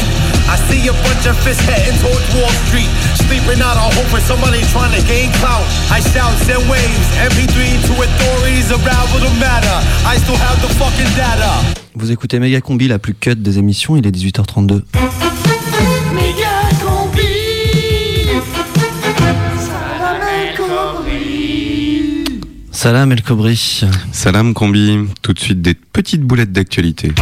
I see a bunch of fists heading towards Wall Street. Sleeping out on hoping somebody trying to gain clout. I shout, send waves. MP3 to authorities, unravel the matter. I still have the fucking data. Vous écoutez Méga Combi, la plus cut des émissions, il est 18h32. Méga combi Salam El Kobri Salam El Kobri. Salam Combi, tout de suite des petites boulettes d'actualité.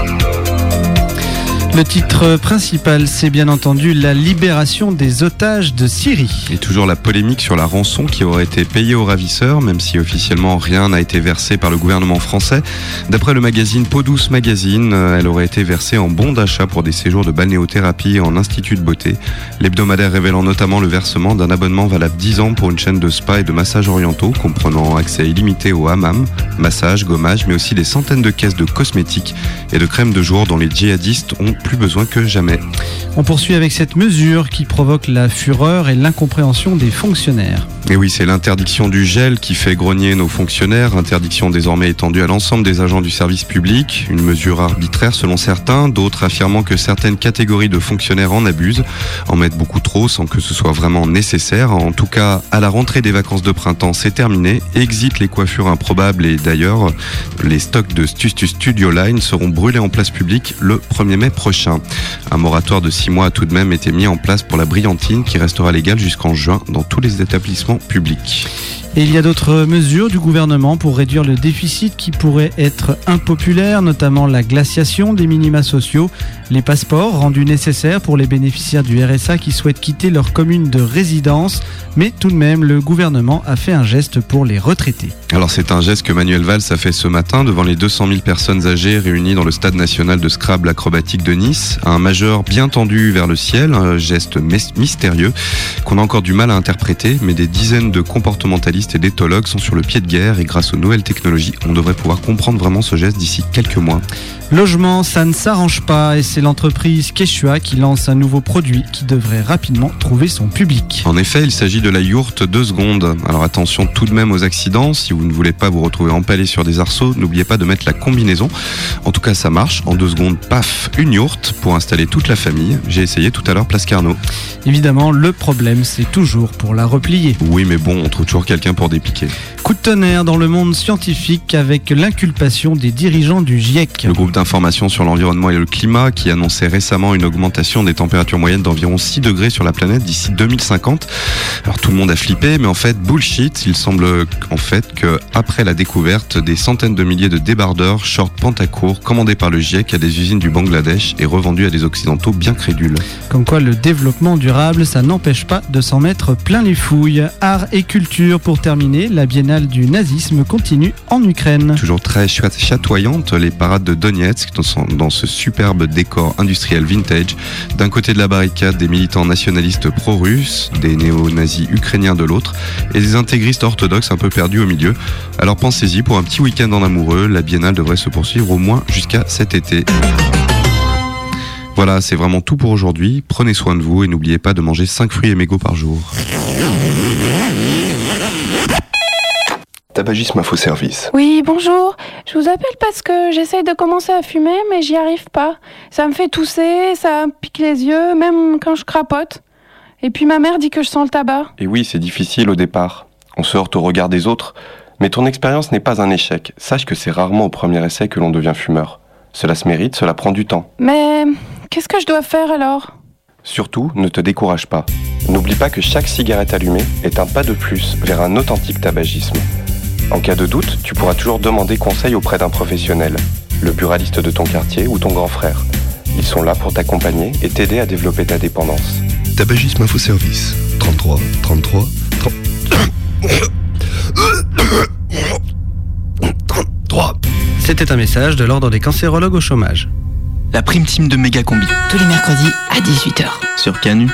Le titre principal, c'est bien entendu la libération des otages de Syrie. Et toujours la polémique sur la rançon qui aurait été payée aux ravisseurs, même si officiellement rien n'a été versé par le gouvernement français. D'après le magazine Peau Douce Magazine, euh, elle aurait été versée en bon d'achat pour des séjours de balnéothérapie en institut de beauté. L'hebdomadaire révélant notamment le versement d'un abonnement valable 10 ans pour une chaîne de spa et de massages orientaux comprenant accès illimité au hammam, massage, gommage, mais aussi des centaines de caisses de cosmétiques et de crèmes de jour dont les djihadistes ont plus besoin que jamais. On poursuit avec cette mesure qui provoque la fureur et l'incompréhension des fonctionnaires. Et oui, c'est l'interdiction du gel qui fait grogner nos fonctionnaires, interdiction désormais étendue à l'ensemble des agents du service public, une mesure arbitraire selon certains, d'autres affirmant que certaines catégories de fonctionnaires en abusent, en mettent beaucoup trop sans que ce soit vraiment nécessaire. En tout cas, à la rentrée des vacances de printemps, c'est terminé. Exit les coiffures improbables et d'ailleurs, les stocks de Stu Studio Line seront brûlés en place publique le 1er mai prochain. Un moratoire de 6 mois a tout de même été mis en place pour la brillantine qui restera légale jusqu'en juin dans tous les établissements publics. Et il y a d'autres mesures du gouvernement pour réduire le déficit qui pourrait être impopulaire, notamment la glaciation des minima sociaux, les passeports rendus nécessaires pour les bénéficiaires du RSA qui souhaitent quitter leur commune de résidence. Mais tout de même, le gouvernement a fait un geste pour les retraités. Alors c'est un geste que Manuel Valls a fait ce matin devant les 200 000 personnes âgées réunies dans le stade national de Scrabble acrobatique de Nice. Un majeur bien tendu vers le ciel, un geste mystérieux qu'on a encore du mal à interpréter, mais des dizaines de comportementalistes et d'éthologues sont sur le pied de guerre et grâce aux nouvelles technologies, on devrait pouvoir comprendre vraiment ce geste d'ici quelques mois. Logement, ça ne s'arrange pas et c'est l'entreprise Quechua qui lance un nouveau produit qui devrait rapidement trouver son public. En effet, il s'agit de la yourte 2 secondes. Alors attention tout de même aux accidents. Si vous ne voulez pas vous retrouver empalé sur des arceaux, n'oubliez pas de mettre la combinaison. En tout cas, ça marche. En deux secondes, paf, une yourte pour installer toute la famille. J'ai essayé tout à l'heure Place Carnot. Évidemment, le problème, c'est toujours pour la replier. Oui, mais bon, on trouve toujours quelqu'un pour dépiquer. Coup de tonnerre dans le monde scientifique avec l'inculpation des dirigeants du GIEC. Le groupe d'information sur l'environnement et le climat qui annonçait récemment une augmentation des températures moyennes d'environ 6 degrés sur la planète d'ici 2050. Alors tout le monde a flippé, mais en fait bullshit. Il semble en fait que après la découverte des centaines de milliers de débardeurs short pantacourt commandés par le GIEC à des usines du Bangladesh et revendus à des occidentaux bien crédules. Comme quoi le développement durable, ça n'empêche pas de s'en mettre plein les fouilles. Art et culture pour terminer, la biennale du nazisme continue en Ukraine. Toujours très chatoyante, les parades de Donetsk dans, dans ce superbe décor industriel vintage. D'un côté de la barricade, des militants nationalistes pro-russes, des néo-nazis ukrainiens de l'autre, et des intégristes orthodoxes un peu perdus au milieu. Alors pensez-y, pour un petit week-end en amoureux, la biennale devrait se poursuivre au moins jusqu'à cet été. Voilà, c'est vraiment tout pour aujourd'hui. Prenez soin de vous et n'oubliez pas de manger 5 fruits et mégots par jour. Tabagisme Info Service. Oui, bonjour. Je vous appelle parce que j'essaye de commencer à fumer, mais j'y arrive pas. Ça me fait tousser, ça me pique les yeux, même quand je crapote. Et puis ma mère dit que je sens le tabac. Et oui, c'est difficile au départ. On se heurte au regard des autres. Mais ton expérience n'est pas un échec. Sache que c'est rarement au premier essai que l'on devient fumeur. Cela se mérite, cela prend du temps. Mais qu'est-ce que je dois faire alors? Surtout, ne te décourage pas. N'oublie pas que chaque cigarette allumée est un pas de plus vers un authentique tabagisme. En cas de doute, tu pourras toujours demander conseil auprès d'un professionnel, le buraliste de ton quartier ou ton grand frère. Ils sont là pour t'accompagner et t'aider à développer ta dépendance. Tabagisme Info Service. 33 33 33. C'était un message de l'ordre des cancérologues au chômage. La prime team de Méga Combi. Tous les mercredis à 18h. Sur Canu.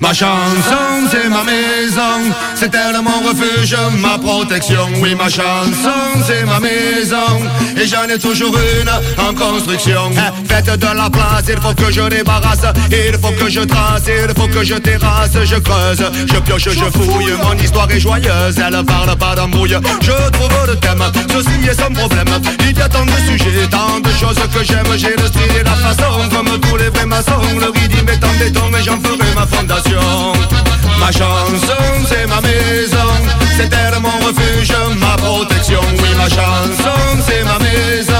Ma chanson, c'est ma maison, c'est elle mon refuge, ma protection. Oui, ma chanson, c'est ma maison, et j'en ai toujours une en construction. Eh, Faites de la place, il faut que je débarrasse, il faut que je trace, il faut que je terrasse, je creuse, je pioche, je fouille. Mon histoire est joyeuse, elle parle pas d'embrouille. Je trouve le thème, ceci est sans problème. Il y a tant de sujets, tant de choses que j'aime. J'ai le style et la façon, comme tous les vrais maçons. Le rythme est en béton, mais j'en ferai ma fondation. Ma chanson, c'est ma maison, c'est elle mon refuge, ma protection. Oui, ma chanson, c'est ma maison,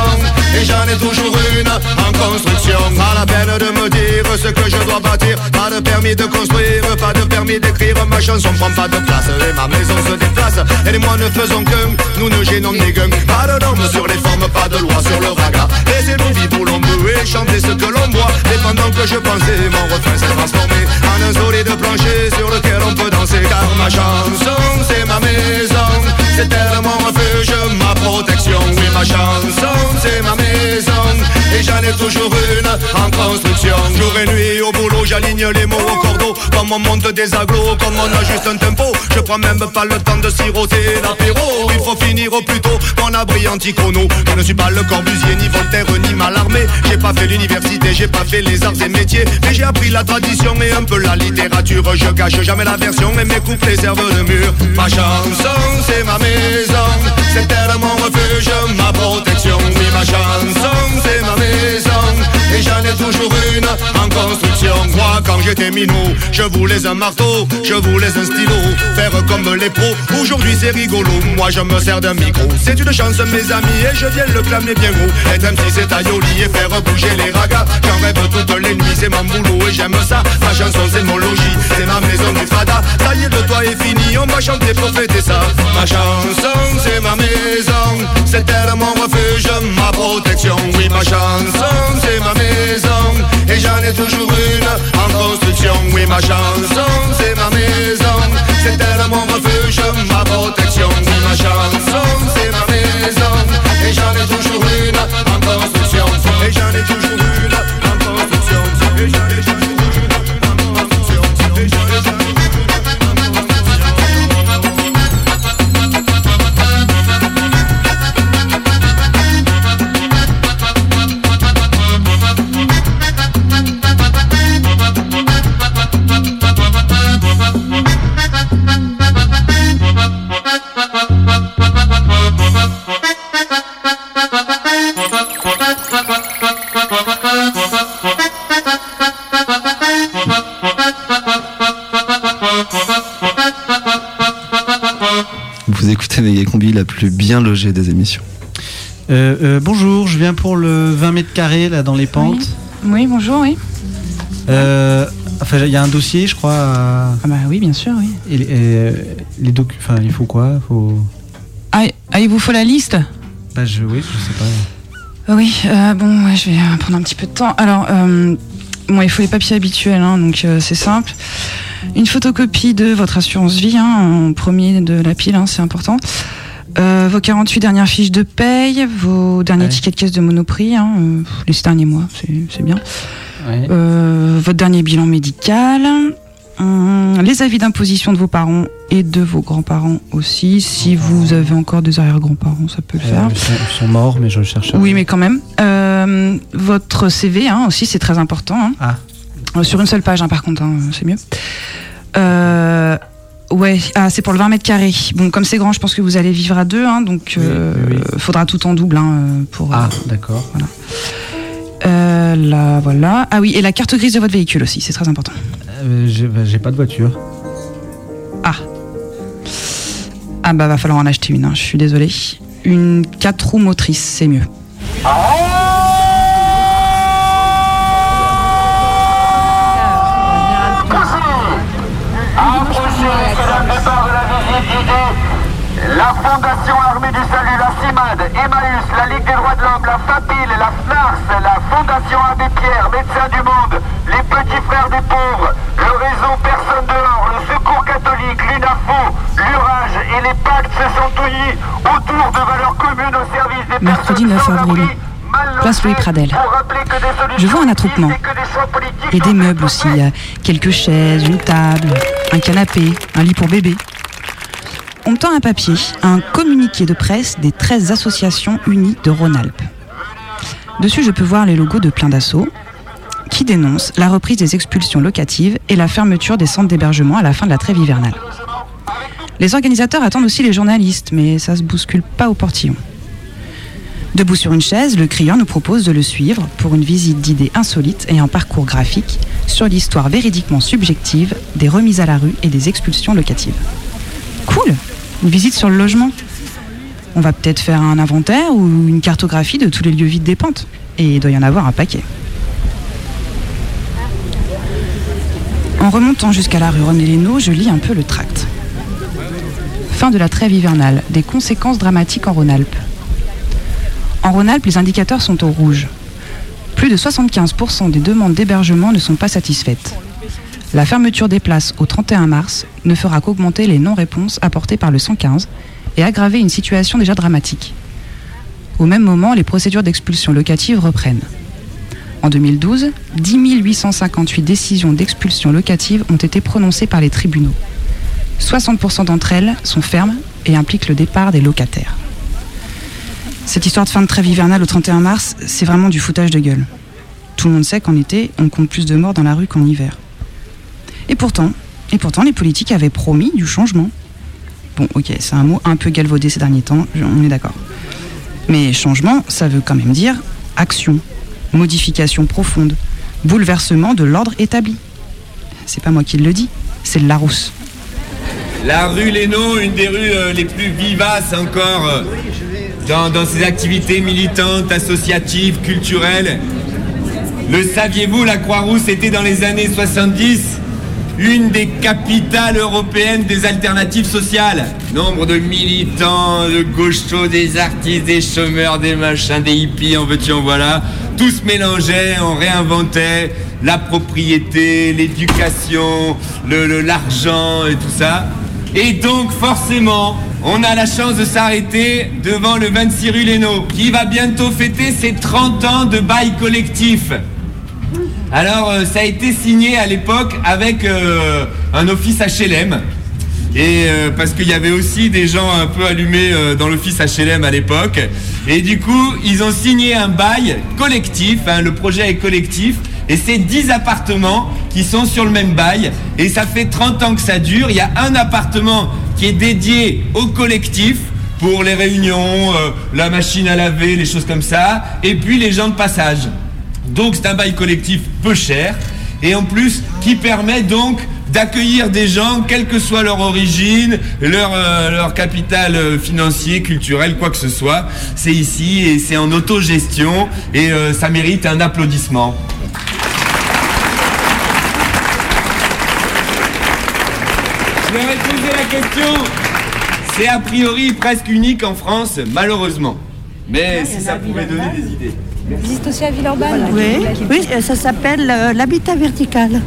j'en ai toujours une en construction. Pas la peine de me dire ce que je dois bâtir, pas de permis de construire, pas de permis d'écrire. Ma chanson prend pas de place, et ma maison se déplace. Et moi ne faisons que, nous ne gênons ni gueux. Pas de normes sur les formes, pas de loi sur le raga. Laissez-nous vivre l'on veut et chanter ce que l'on voit. Et pendant que je pensais, mon refrain s'est transformé en un solide plancher sur lequel on peut danser. Car ma chanson, c'est ma maison, c'est elle mon refuge, ma protection. Oui, ma chanson, c'est ma maison, et j'en ai toujours une en construction. Jour et nuit au boulot, j'aligne les mots au cordeau. Comme on monte des agglos, comme on a juste un tempo. Je prends même pas le temps de siroter l'apéro. Il faut finir au plus tôt mon abri anti-chrono. Je ne suis pas le Corbusier, ni Voltaire, ni Malarmé. J'ai pas fait l'université, j'ai pas fait les arts et métiers. Mais j'ai appris la tradition et un peu la littérature. Je gâche jamais la version, mais mes couplets servent de mur. Ma chanson, c'est ma maison. C'est elle mon refuge, ma protection. Oui, ma chanson, c'est ma maison. J'en ai toujours une en construction. Moi, quand j'étais minot, je voulais un marteau, je voulais un stylo, faire comme les pros. Aujourd'hui, c'est rigolo. Moi, je me sers d'un micro. C'est une chance, mes amis, et je viens le clamer bien gros. Être MC, c'est tailloli et faire bouger les ragas. J'en rêve toutes les nuits, c'est mon boulot et j'aime ça. Ma chanson, c'est mon logis, c'est ma maison du fada. Est, le toit est fini, on va chanter pour fêter ça. Ma chanson, c'est ma maison, c'est elle mon refuge, ma protection. Oui, ma chanson, c'est ma maison, et j'en ai toujours une en construction. Oui, ma chanson, c'est ma maison, c'est elle mon refuge, ma protection. Oui, ma chanson, c'est ma maison, et j'en ai toujours une en construction. Et j'en ai toujours une Vous écoutez Méga Combi, la plus bien logée des émissions. Euh, euh, bonjour, je viens pour le 20 mètres carrés là dans les pentes. Oui, bonjour, oui. Euh, enfin, il y a un dossier, je crois. à- Ah bah oui, bien sûr, oui. Et, les- et, euh, les docu- enfin, il faut quoi? Faut... Ah, ah, il vous faut la liste? Bah, je, oui, je sais pas. Oui, euh, bon, ouais, je vais prendre un petit peu de temps. Alors, euh, bon, il faut les papiers habituels, hein, donc euh, c'est simple. Une photocopie de votre assurance vie, hein, en premier de la pile, hein, c'est important. Euh, vos 48 dernières fiches de paye, vos derniers Ouais. tickets de caisse de monoprix, hein, euh, les six derniers mois, c'est bien. Ouais. Euh, votre dernier bilan médical, hum, les avis d'imposition de vos parents et de vos grands-parents aussi. Si vous avez encore des arrière-grands-parents, ça peut le faire. Euh, ils, sont, ils sont morts, mais je cherche. à- Oui, mais quand même. Votre CV hein, aussi, c'est très important. hein. Ah. Euh, sur une seule page, hein, par contre, hein, c'est mieux. Euh, ouais, ah, c'est pour le 20 mètres carrés. Bon, comme c'est grand, je pense que vous allez vivre à deux, hein, donc euh, faudra tout en double hein, euh, pour. Ah, d'accord. Voilà. Euh, là, voilà. Ah oui, et la carte grise de votre véhicule aussi, c'est très important. Euh, j'ai bah, j'ai pas de voiture. Ah. Ah bah va falloir en acheter une, hein, je suis désolée. Une 4 roues motrices, c'est mieux. Approchez, La Fondation Armée du Salut, la CIMAD, Emmaüs, la Ligue des droits de l'homme, la FAPIL, la FNARS, la Fondation Abbé Pierre, Médecins du Monde, les Petits Frères des Pauvres, le réseau Personne dehors, le Secours catholique, l'UNAFO, l'URAGE et les pactes se sont unis autour de valeurs communes au service des Mercredi 9 avril. Place Louis Pradel. Je vois un attroupement. A des meubles aussi, il y a quelques chaises, une table, un canapé, un lit pour bébé. On me tend un papier, un communiqué de presse des 13 associations unies de Rhône-Alpes. Dessus, je peux voir les logos de plein d'assauts qui dénoncent la reprise des expulsions locatives et la fermeture des centres d'hébergement à la fin de la trêve hivernale. Les organisateurs attendent aussi les journalistes, mais ça se bouscule pas au portillon. Debout sur une chaise, le crieur nous propose de le suivre pour une visite d'idées insolites et un parcours graphique sur l'histoire véridiquement subjective des remises à la rue et des expulsions locatives. Une visite sur le logement On va peut-être faire un inventaire ou une cartographie de tous les lieux vides des pentes. Et il doit y en avoir un paquet. En remontant jusqu'à la rue René Lénaud, je lis un peu le tract. Fin de la trêve hivernale, des conséquences dramatiques en Rhône-Alpes. En Rhône-Alpes, les indicateurs sont au rouge. Plus de 75% des demandes d'hébergement ne sont pas satisfaites. La fermeture des places au 31 mars ne fera qu'augmenter les non-réponses apportées par le 115 et aggraver une situation déjà dramatique. Au même moment, les procédures d'expulsion locative reprennent. En 2012, 10 858 décisions d'expulsion locative ont été prononcées par les tribunaux. 60% d'entre elles sont fermes et impliquent le départ des locataires. Cette histoire de fin de trêve hivernale au 31 mars, c'est vraiment du foutage de gueule. Tout le monde sait qu'en été, on compte plus de morts dans la rue qu'en hiver. Et pourtant, et pourtant, les politiques avaient promis du changement. Bon, ok, c'est un mot un peu galvaudé ces derniers temps, on est d'accord. Mais changement, ça veut quand même dire action, modification profonde, bouleversement de l'ordre établi. C'est pas moi qui le dis, c'est Larousse. La rue Lénaud, une des rues euh, les plus vivaces encore euh, dans, dans ses activités militantes, associatives, culturelles. Le saviez-vous, la Croix-Rousse était dans les années 70 une des capitales européennes des alternatives sociales. Nombre de militants, de gauchos, des artistes, des chômeurs, des machins, des hippies, en veux-tu, en voilà. Tout se mélangeait, on réinventait la propriété, l'éducation, le- le- l'argent et tout ça. Et donc forcément, on a la chance de s'arrêter devant le 26 rue Lénaud, qui va bientôt fêter ses 30 ans de bail collectif. Alors euh, ça a été signé à l'époque avec euh, un office HLM. Et euh, parce qu'il y avait aussi des gens un peu allumés dans l'office HLM à l'époque. Et du coup, ils ont signé un bail collectif, hein, le projet est collectif, et c'est 10 appartements qui sont sur le même bail. Et ça fait 30 ans que ça dure. Il y a un appartement qui est dédié au collectif pour les réunions, la machine à laver, les choses comme ça, et puis les gens de passage. Donc c'est un bail collectif peu cher et en plus qui permet donc d'accueillir des gens, quelle que soit leur origine, leur, euh, capital euh, financier, culturel, quoi que ce soit. C'est ici et c'est en autogestion et euh, ça mérite un applaudissement. Je leur ai posé la question. C'est a priori presque unique en France, malheureusement. Mais si ça pouvait donner des idées. existe aussi à Villeurbanne. Oui, oui, euh, ça s'appelle euh, l'habitat vertical.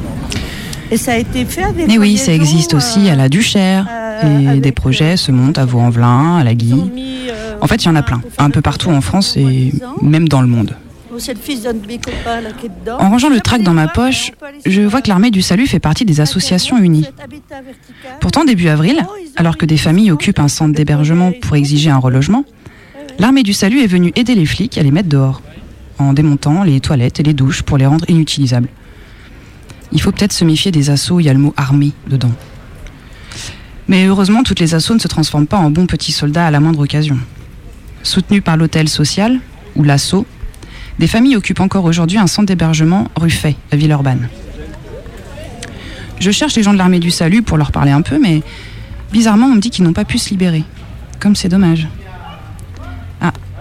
Et ça a été fait avec. Mais oui, ça existe aussi à la Duchère. Et des projets se montent à Vaux-en-Velin, à la Guy. En fait, il y en a plein, un peu partout en France et même dans le monde. Oh. En rangeant le tract dans ma poche, je vois que l'armée du salut fait partie des associations unies. Pourtant, début avril, alors que des familles occupent un centre d'hébergement pour exiger un relogement, l'armée du salut est venue aider les flics à les mettre dehors, en démontant les toilettes et les douches pour les rendre inutilisables. Il faut peut-être se méfier des assauts, il y a le mot armée dedans. Mais heureusement, toutes les assauts ne se transforment pas en bons petits soldats à la moindre occasion. Soutenus par l'hôtel social, ou l'assaut, des familles occupent encore aujourd'hui un centre d'hébergement rue à Villeurbanne. Je cherche les gens de l'armée du salut pour leur parler un peu, mais bizarrement, on me dit qu'ils n'ont pas pu se libérer. Comme c'est dommage.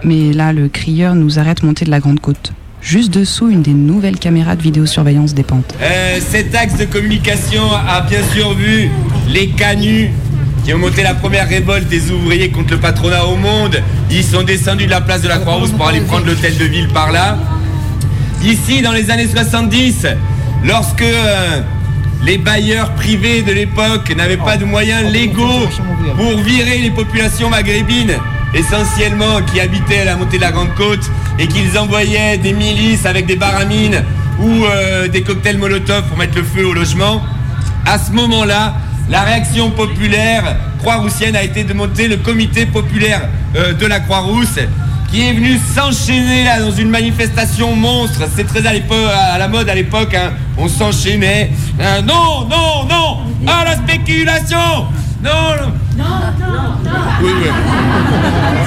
Mais là, le crieur nous arrête monter de la Grande Côte. Juste dessous, une des nouvelles caméras de vidéosurveillance des pentes. Euh, cet axe de communication a bien sûr vu les canuts qui ont monté la première révolte des ouvriers contre le patronat au monde. Ils sont descendus de la place de la Croix-Rousse pour aller prendre l'hôtel de ville par là. Ici, dans les années 70, lorsque euh, les bailleurs privés de l'époque n'avaient pas de moyens légaux pour virer les populations maghrébines, essentiellement qui habitaient à la montée de la Grande Côte, et qu'ils envoyaient des milices avec des baramines ou euh, des cocktails Molotov pour mettre le feu au logement. À ce moment-là, la réaction populaire croix-roussienne a été de monter le comité populaire euh, de la Croix-Rousse qui est venu s'enchaîner là dans une manifestation monstre. C'est très à, à la mode à l'époque, hein. on s'enchaînait. Euh, non, non, non, à la spéculation Non, non Non, non, non. Oui, oui.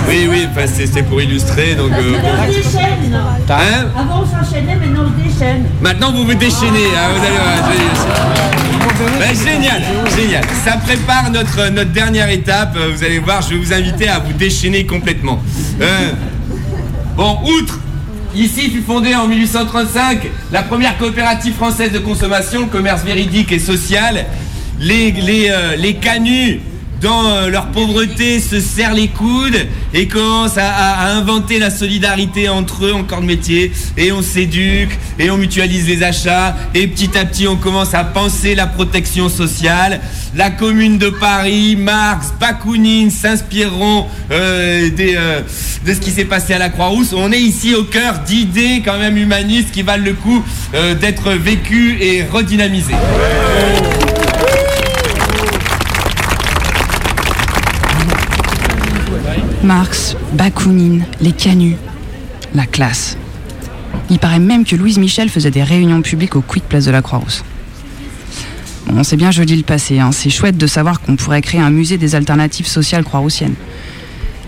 Oui, oui, enfin, c'est pour illustrer, donc... euh, on se déchaîne. Hein Avant, on s'enchaînait, maintenant, on se déchaîne. Maintenant, vous vous déchaînez. hein, vous allez Ben, génial, génial. Ça prépare notre, dernière étape. Euh, Vous allez voir, je vais vous inviter à vous déchaîner complètement. Euh, bon, outre, ici fut fondée en 1835 la première coopérative française de consommation, commerce véridique et social. Les, les, euh, les canuts dans euh, leur pauvreté se serrent les coudes et commencent à, à- à inventer la solidarité entre eux en corps de métier et on s'éduque et on mutualise les achats et petit à petit on commence à penser la protection sociale. La commune de Paris, Marx, Bakounine s'inspireront euh, des, euh, de ce qui s'est passé à la Croix-Rousse. On est ici au cœur d'idées quand même humanistes qui valent le coup euh, d'être vécues et redynamisées. Marx, Bakounine, les canuts, la classe. Il paraît même que Louise Michel faisait des réunions publiques au Quick Place de la Croix-Rousse. Bon, c'est bien joli le passé, hein. c'est chouette de savoir qu'on pourrait créer un musée des alternatives sociales croix-roussiennes.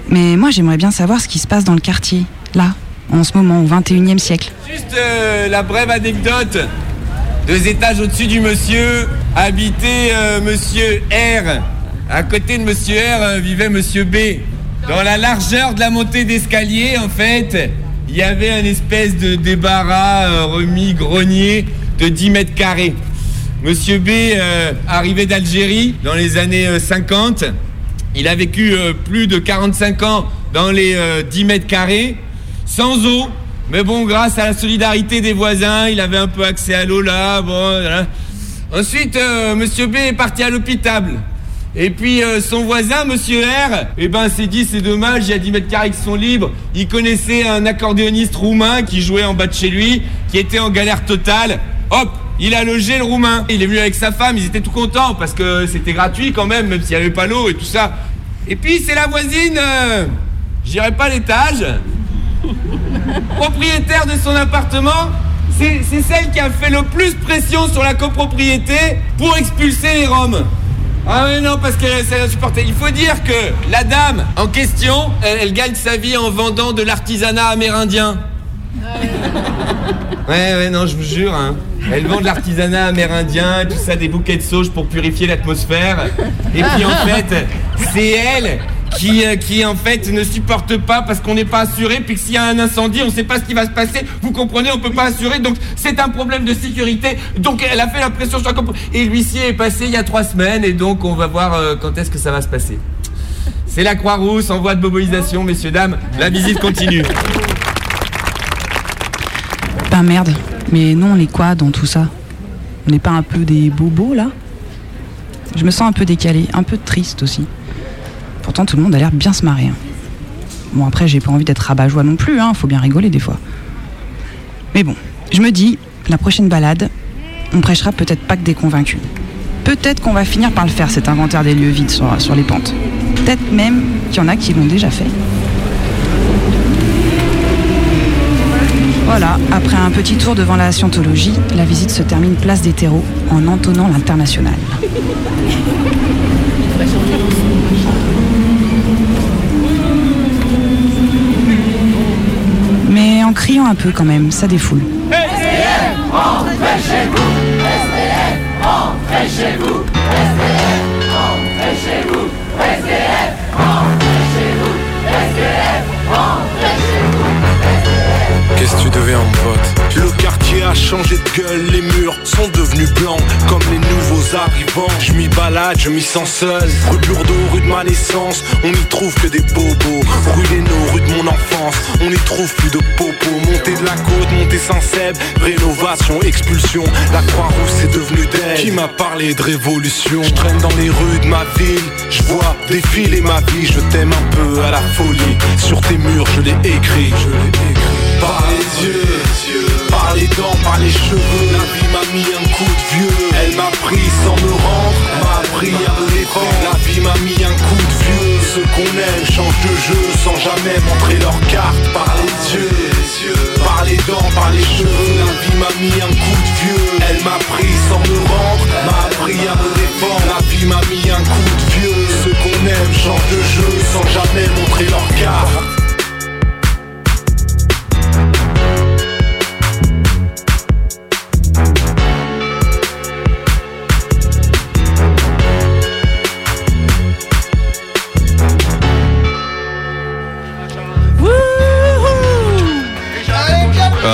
Mais moi j'aimerais bien savoir ce qui se passe dans le quartier, là, en ce moment, au 21e siècle. Juste euh, la brève anecdote. Deux étages au-dessus du monsieur habitait euh, monsieur R. À côté de monsieur R euh, vivait monsieur B. Dans la largeur de la montée d'escalier, en fait, il y avait un espèce de débarras euh, remis grenier de 10 mètres carrés. Monsieur B euh, arrivait d'Algérie dans les années euh, 50. Il a vécu euh, plus de 45 ans dans les euh, 10 mètres carrés, sans eau. Mais bon, grâce à la solidarité des voisins, il avait un peu accès à l'eau là. Ensuite, euh, Monsieur B est parti à l'hôpital. Et puis euh, son voisin, Monsieur R, eh ben s'est dit c'est dommage, il y a 10 mètres carrés qui sont libres. Il connaissait un accordéoniste roumain qui jouait en bas de chez lui, qui était en galère totale. Hop, il a logé le roumain. Il est venu avec sa femme, ils étaient tout contents parce que c'était gratuit quand même, même s'il n'y avait pas l'eau et tout ça. Et puis c'est la voisine, euh, je dirais pas l'étage, propriétaire de son appartement, c'est celle qui a fait le plus pression sur la copropriété pour expulser les Roms. Ah mais non, parce qu'elle s'est insupportée. Il faut dire que la dame en question, elle, elle gagne sa vie en vendant de l'artisanat amérindien. Ouais, ouais, non, je vous jure. Hein. Elle vend de l'artisanat amérindien, tout ça, des bouquets de sauge pour purifier l'atmosphère. Et puis en fait, c'est elle qui, euh, qui en fait ne supporte pas parce qu'on n'est pas assuré, puis que s'il y a un incendie, on ne sait pas ce qui va se passer. Vous comprenez, on peut pas assurer, donc c'est un problème de sécurité. Donc elle a fait la pression sur la Et l'huissier est passé il y a trois semaines, et donc on va voir euh, quand est-ce que ça va se passer. C'est la Croix-Rousse en voie de mobilisation, messieurs, dames. La visite continue. Ben merde, mais non, on est quoi dans tout ça? On n'est pas un peu des bobos là? Je me sens un peu décalé, un peu triste aussi. Pourtant, tout le monde a l'air bien se marrer. hein. Bon, après, j'ai pas envie d'être rabat-joie non plus, hein, faut bien rigoler des fois. Mais bon, je me dis, la prochaine balade, on prêchera peut-être pas que des convaincus. Peut-être qu'on va finir par le faire, cet inventaire des lieux vides sur, sur les pentes. Peut-être même qu'il y en a qui l'ont déjà fait. Voilà, après un petit tour devant la scientologie, la visite se termine place des terreaux en entonnant l'international. En criant un peu quand même, ça défoule. Changé de gueule, les murs sont devenus blancs comme les nouveaux arrivants. Je m'y balade, je m'y sens seul. Rue Burdeau, rue de ma naissance, on n'y trouve que des bobos. Rue Léno, rue de mon enfance, on n'y trouve plus de popos. Montée de la côte, montée Saint-Seb, rénovation, expulsion. La Croix-Rousse est devenue d'elle. Qui m'a parlé de révolution? Je traîne dans les rues de ma ville, je vois défiler ma vie. Je t'aime un peu à la folie. Sur tes murs, je l'ai écrit, je l'ai écrit. Par les yeux, Par les dents, par les cheveux. La vie m'a mis un coup de vieux. Elle m'a pris sans me rendre M'a appris à me défendre. La vie m'a mis un coup de vieux. Ceux qu'on aime changent de jeu Sans jamais montrer leur carte Par les yeux. Par les dents, par les cheveux. La vie m'a mis un coup de vieux. Elle m'a pris sans me rendre M'a appris à me défendre. La vie m'a mis un coup de vieux. Ceux qu'on aime changent de jeu Sans jamais montrer leur carte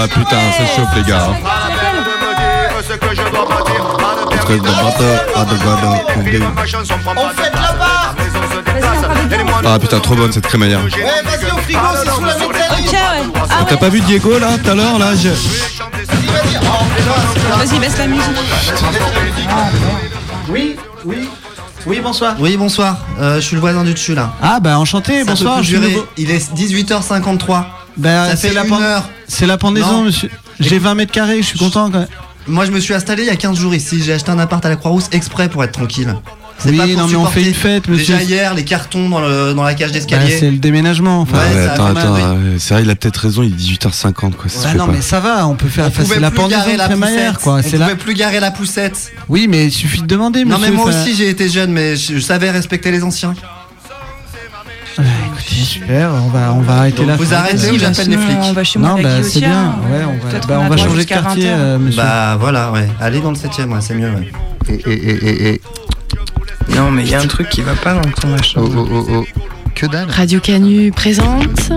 Ah putain, ça chauffe les gars. ah, Ah putain, trop bonne cette crémaillère. Ouais, vas-y au frigo, c'est sous la métallique Ok, ouais. Ah, T'as pas vu Diego là tout à l'heure là je- Vas-y, baisse la musique. Oui, oui. Oui, bonsoir. Oui, bonsoir. Euh, je suis le voisin du dessus là. Ah bah enchanté, Ça peut bonsoir. plus je suis durer. nouveau. Il est 18h53. Bah, Ça fait la une pen- heure. C'est la pendaison, Non. monsieur. J'ai 20 mètres carrés, je suis content quand même. Moi, je me suis installé il y a 15 jours ici. J'ai acheté un appart à la Croix-Rousse exprès pour être tranquille. C'est Oui, pas pour non, mais on supporter fait une fête, monsieur. Déjà hier, les cartons dans, le, dans la cage Bah, d'escalier. c'est le déménagement. Enfin, Ouais, Ouais, ça a attends, attends, euh, c'est vrai, il a peut-être raison, il est 18h50 quoi. Ça se Bah fait non, pas. mais ça va, on peut faire. on enfin, pouvait c'est la plus pendaison garer la crémaillère, poussette. quoi. On C'est la. pouvait plus garer la poussette. Oui, mais il suffit de demander, Non, monsieur. mais moi enfin- aussi, j'ai été jeune, mais je, je savais respecter les anciens. Super, on va, on va arrêter Donc, la vous arrêtez ou j'appelle les flics on va chez moi Non, bah c'est aussi, bien. hein. Ouais, on va, bah, on va changer de quartier, 20 heures. euh, monsieur. Bah voilà, ouais. Allez dans le 7ème, ouais, c'est mieux, ouais. Et, et, et, et, et. Non, mais il y a un truc qui va pas dans ton machin. Oh, oh, oh, oh. Que dalle Radio Canu présente.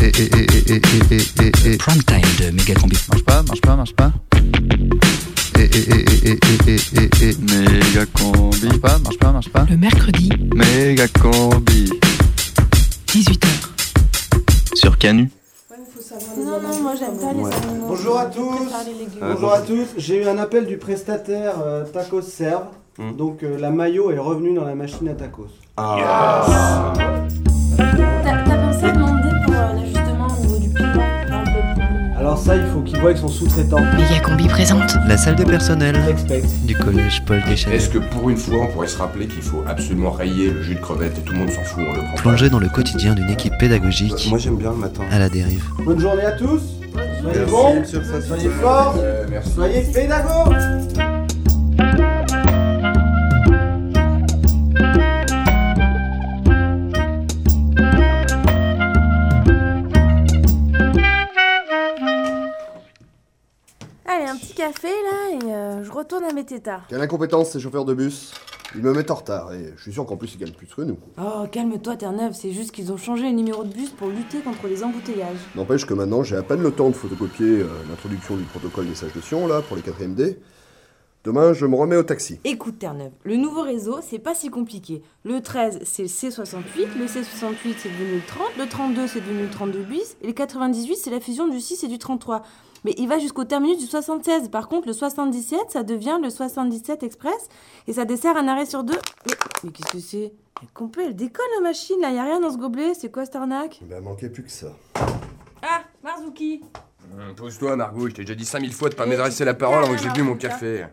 Et, et, et, et, et, et, et, et. Prime time de Megacombi. Marche pas, marche pas, marche pas. Et, et, et, et, et, et, et, et. Méga combi. Marche pas, marche pas, marche pas. Le mercredi, Méga combi. 18h. Sur Canu. Non, non, moi j'aime pas les animaux. Bonjour à tous. Bonjour à tous. J'ai eu un appel du prestataire euh, Tacos Serve. Donc euh, la maillot est revenue dans la machine à tacos. Pensé Alors ça, il faut qu'il voit avec son sous-traitant. Megacombi présente. La salle de personnel Expect. du collège Paul Deschanel. Est-ce que pour une fois, on pourrait se rappeler qu'il faut absolument rayer le jus de crevette et tout le monde s'en fout, on le prend Plongé dans le quotidien d'une équipe pédagogique Moi j'aime bien le matin. à la dérive. Bonne journée à tous. Soyez bons. Soyez forts. Euh, merci. Soyez pédagogues. Un petit café là et euh, je retourne à mes tétards. Quelle incompétence ces chauffeurs de bus Ils me mettent en retard et je suis sûr qu'en plus ils gagnent plus que nous. Oh, calme-toi, Terre-Neuve, c'est juste qu'ils ont changé les numéros de bus pour lutter contre les embouteillages. N'empêche que maintenant j'ai à peine le temps de photocopier euh, l'introduction du protocole message de Sion là pour les 4ème D. Demain je me remets au taxi. Écoute, Terre-Neuve, le nouveau réseau, c'est pas si compliqué. Le 13, c'est le C68, le C68, c'est devenu le 30, le 32, c'est devenu le 32 bis, et le 98, c'est la fusion du 6 et du 33. Mais il va jusqu'au terminus du 76. Par contre, le 77, ça devient le 77 Express, et ça dessert un arrêt sur deux. Mais, mais qu'est-ce que c'est? Elle est complet, elle décolle la machine, là, y a rien dans ce gobelet, c'est quoi cette arnaque? Ben manquait plus que ça. Ah, Marzuki Hum, Pose-toi, Margot, je t'ai déjà dit 5000 fois de pas m'adresser la parole avant que j'ai bu mon café.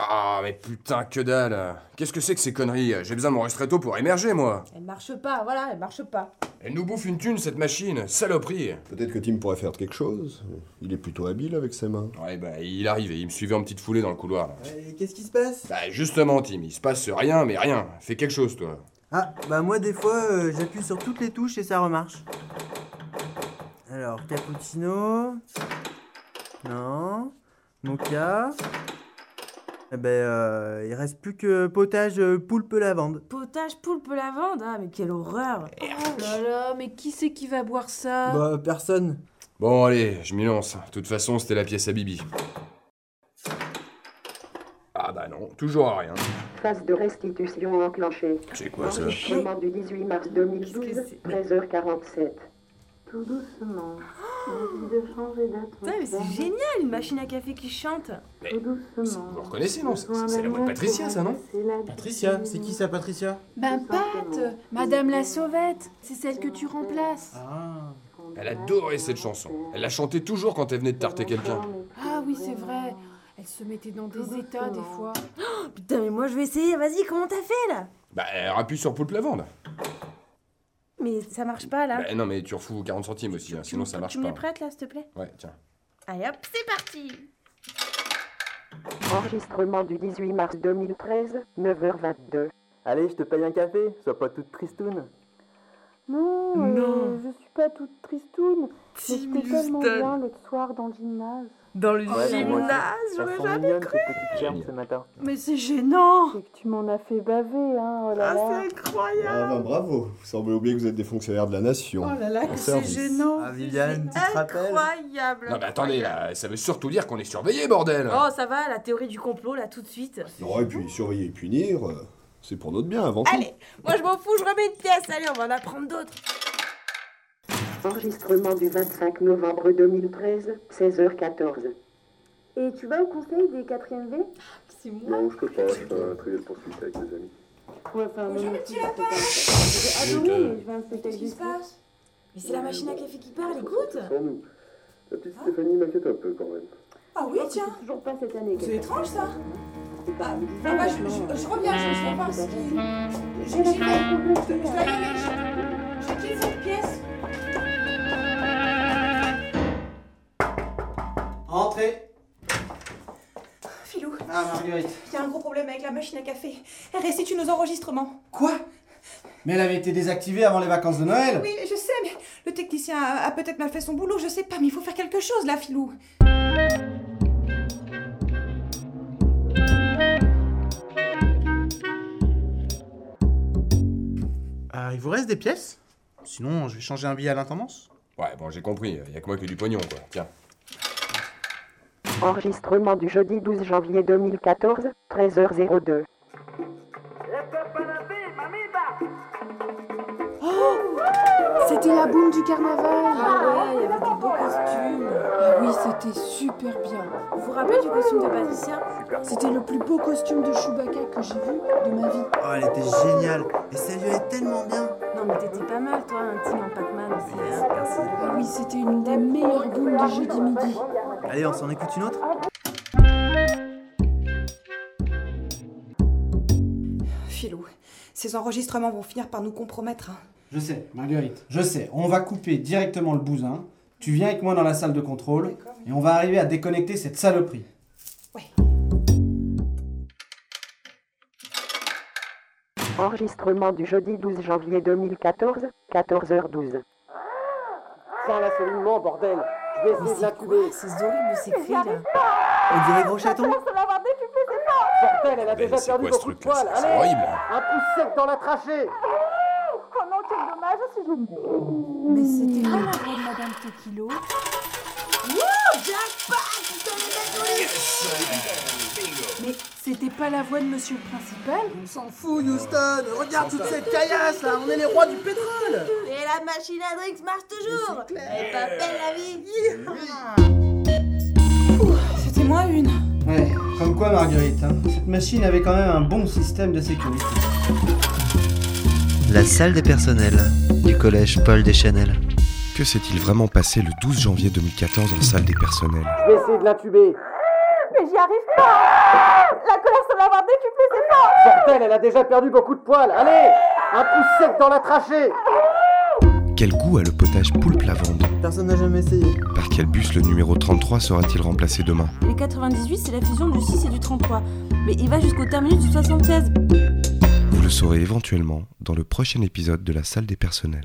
Ah, mais putain, que dalle Qu'est-ce que c'est que ces conneries? J'ai besoin de mon restretto pour émerger, moi Elle marche pas, voilà, elle marche pas. Elle nous bouffe une thune, cette machine Saloperie Peut-être que Tim pourrait faire quelque chose. Il est plutôt habile avec ses mains. Ouais, bah, il arrivait, il me suivait en petite foulée dans le couloir, là. Qu'est-ce qui se passe? Bah, justement, Tim, il se passe rien, mais rien. Fais quelque chose, toi. Ah, bah moi des fois euh, j'appuie sur toutes les touches et ça remarche. Alors, cappuccino. Non. Mocha. Eh ben, euh, il reste plus que potage euh, poulpe lavande. Potage poulpe lavande? Ah, mais quelle horreur Oh là là, mais qui c'est qui va boire ça? Bah, personne. Bon, allez, je m'y lance. De toute façon, c'était la pièce à Bibi. Ah bah non, toujours rien. Phase de restitution enclenchée. C'est quoi ça? Enregistrement du 18 mars 2012, 13h47. Tout doucement. De changer Putain, mais c'est génial, une machine à café qui chante. Tout doucement. Vous reconnaissez, non? C'est c'est la voix de Patricia, ça, non? Patricia, c'est qui ça, Patricia? Ben, Pat Madame la sauvette C'est celle que tu remplaces. Ah. Elle adorait cette chanson. Elle la chantait toujours quand elle venait de tarter quelqu'un. Ah oui, c'est vrai. Elle se mettait dans des états des fois. Oh, putain, mais moi je vais essayer. Vas-y, comment t'as fait là? Bah, elle appuie sur poule lavande. Mais ça marche pas là. Bah, non, mais tu refous 40 centimes aussi, hein, sinon ça marche tu pas. les prêtes là, s'il te plaît? Ouais, tiens. Allez hop, c'est parti Enregistrement du 18 mars 2013, 9h22. Allez, je te paye un café, sois pas toute tristoune. Non, Non. euh, je suis pas toute tristoune. C'était tellement bien l'autre soir dans le gymnase. Dans le Ouais, gymnase, j'aurais jamais cru ce matin. Mais c'est gênant C'est que tu m'en as fait baver, hein, oh là Ah, là. c'est incroyable Ah bah bravo, vous semblez oublier que vous êtes des fonctionnaires de la nation. Oh là là, que c'est gênant Ah, Viviane, tu te rappelles Incroyable Non, mais attendez, là, ça veut surtout dire qu'on est surveillé, bordel Oh, ça va, la théorie du complot là, tout de suite. Non, et puis surveiller et punir, euh, c'est pour notre bien avant tout. Allez, moi je m'en fous, je remets une pièce, allez, on va en apprendre d'autres. Enregistrement du 25 novembre 2013, 16h14. Et tu vas au conseil des 4ème V? C'est moi Non, je peux pas, je fais un trivial poursuite avec des amis. Ouais, enfin, Bonjour. J'ai adoré, mais je vais un spectacle Qu'est-ce qui se passe? Mais c'est la machine à café qui parle, écoute Sans nous. La petite Stéphanie m'inquiète un peu quand même. Ah oui, tiens Toujours pas cette année. C'est étrange ça pas Ah bah, je, je- je reviens, je, je vais voir ce qui... Je, j'y vais. Je dois y aller, Entrez Filou, Ah, Marguerite. il y a un gros problème avec la machine à café. Elle restitue nos enregistrements. Quoi? Mais elle avait été désactivée avant les vacances de Noël Oui, je sais, mais le technicien a, a peut-être mal fait son boulot, je sais pas, mais il faut faire quelque chose là, Filou. Euh, il vous reste des pièces? Sinon, je vais changer un billet à l'intendance? Ouais, bon, j'ai compris, y a que moi qui ai du pognon, quoi. Tiens. Enregistrement du jeudi 12 janvier 2014, 13h02. C'était la boum du carnaval Ah ouais, il y avait des beaux costumes. Ah oui, c'était super bien. Vous vous rappelez du costume de Patricia? C'était le plus beau costume de Chewbacca que j'ai vu de ma vie. Oh, elle était géniale. Et ça lui allait tellement bien. Non mais t'étais pas mal toi, intime en Pac-Man aussi. hein. Ah oui, c'était une des meilleures boules du jeudi midi. Allez, on s'en écoute une autre Filou, ces enregistrements vont finir par nous compromettre. hein. Je sais, Marguerite, je sais. On va couper directement le bousin. Tu viens avec moi dans la salle de contrôle et on va arriver à déconnecter cette saloperie. Enregistrement du jeudi 12 janvier 2014, 14h12. Sans l'assolement, bordel Je vais essayer de l'incuber. C'est horrible ces cris là. On dirait gros chaton elle a déjà perdu beaucoup de poils. Allez horrible. Un pouce sec dans la trachée Oh non, quel dommage si je Mais c'était pas la voix de Madame Tequilo. Wouh, jackpot Mais c'était pas la voix de Monsieur le Principal? On s'en fout, Houston. Regarde toute cette caillasse, là. On est les rois du pétrole. Et la machine à drinks marche toujours. Elle pas belle la vie. C'était moi une. Ouais, comme quoi, Marguerite, hein, cette machine avait quand même un bon système de sécurité. La salle des personnels du collège Paul Deschanel. Que s'est-il vraiment passé le 12 janvier 2014 en salle des personnels? Je vais essayer de l'intuber Mais j'y arrive pas La colère semble avoir décuplé ses forces Bordel, elle a déjà perdu beaucoup de poils Allez Un pouce sec dans la trachée Quel goût a le potage poulpe lavande? Personne n'a jamais essayé. Par quel bus le numéro 33 sera-t-il remplacé demain? Le 98, c'est la fusion du 6 et du 33. Mais il va jusqu'au terminus du 76. Vous le saurez éventuellement dans le prochain épisode de la salle des personnels.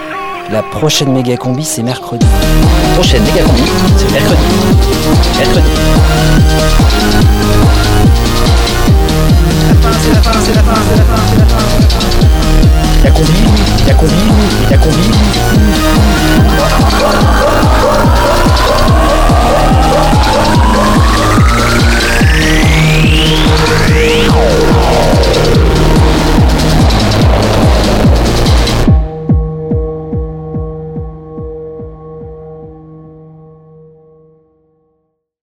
La prochaine méga combi, c'est mercredi. La prochaine méga combi, c'est mercredi. Mercredi. La fin, c'est la fin, c'est la fin, c'est la fin, c'est la fin. La combi, la combi, la combi.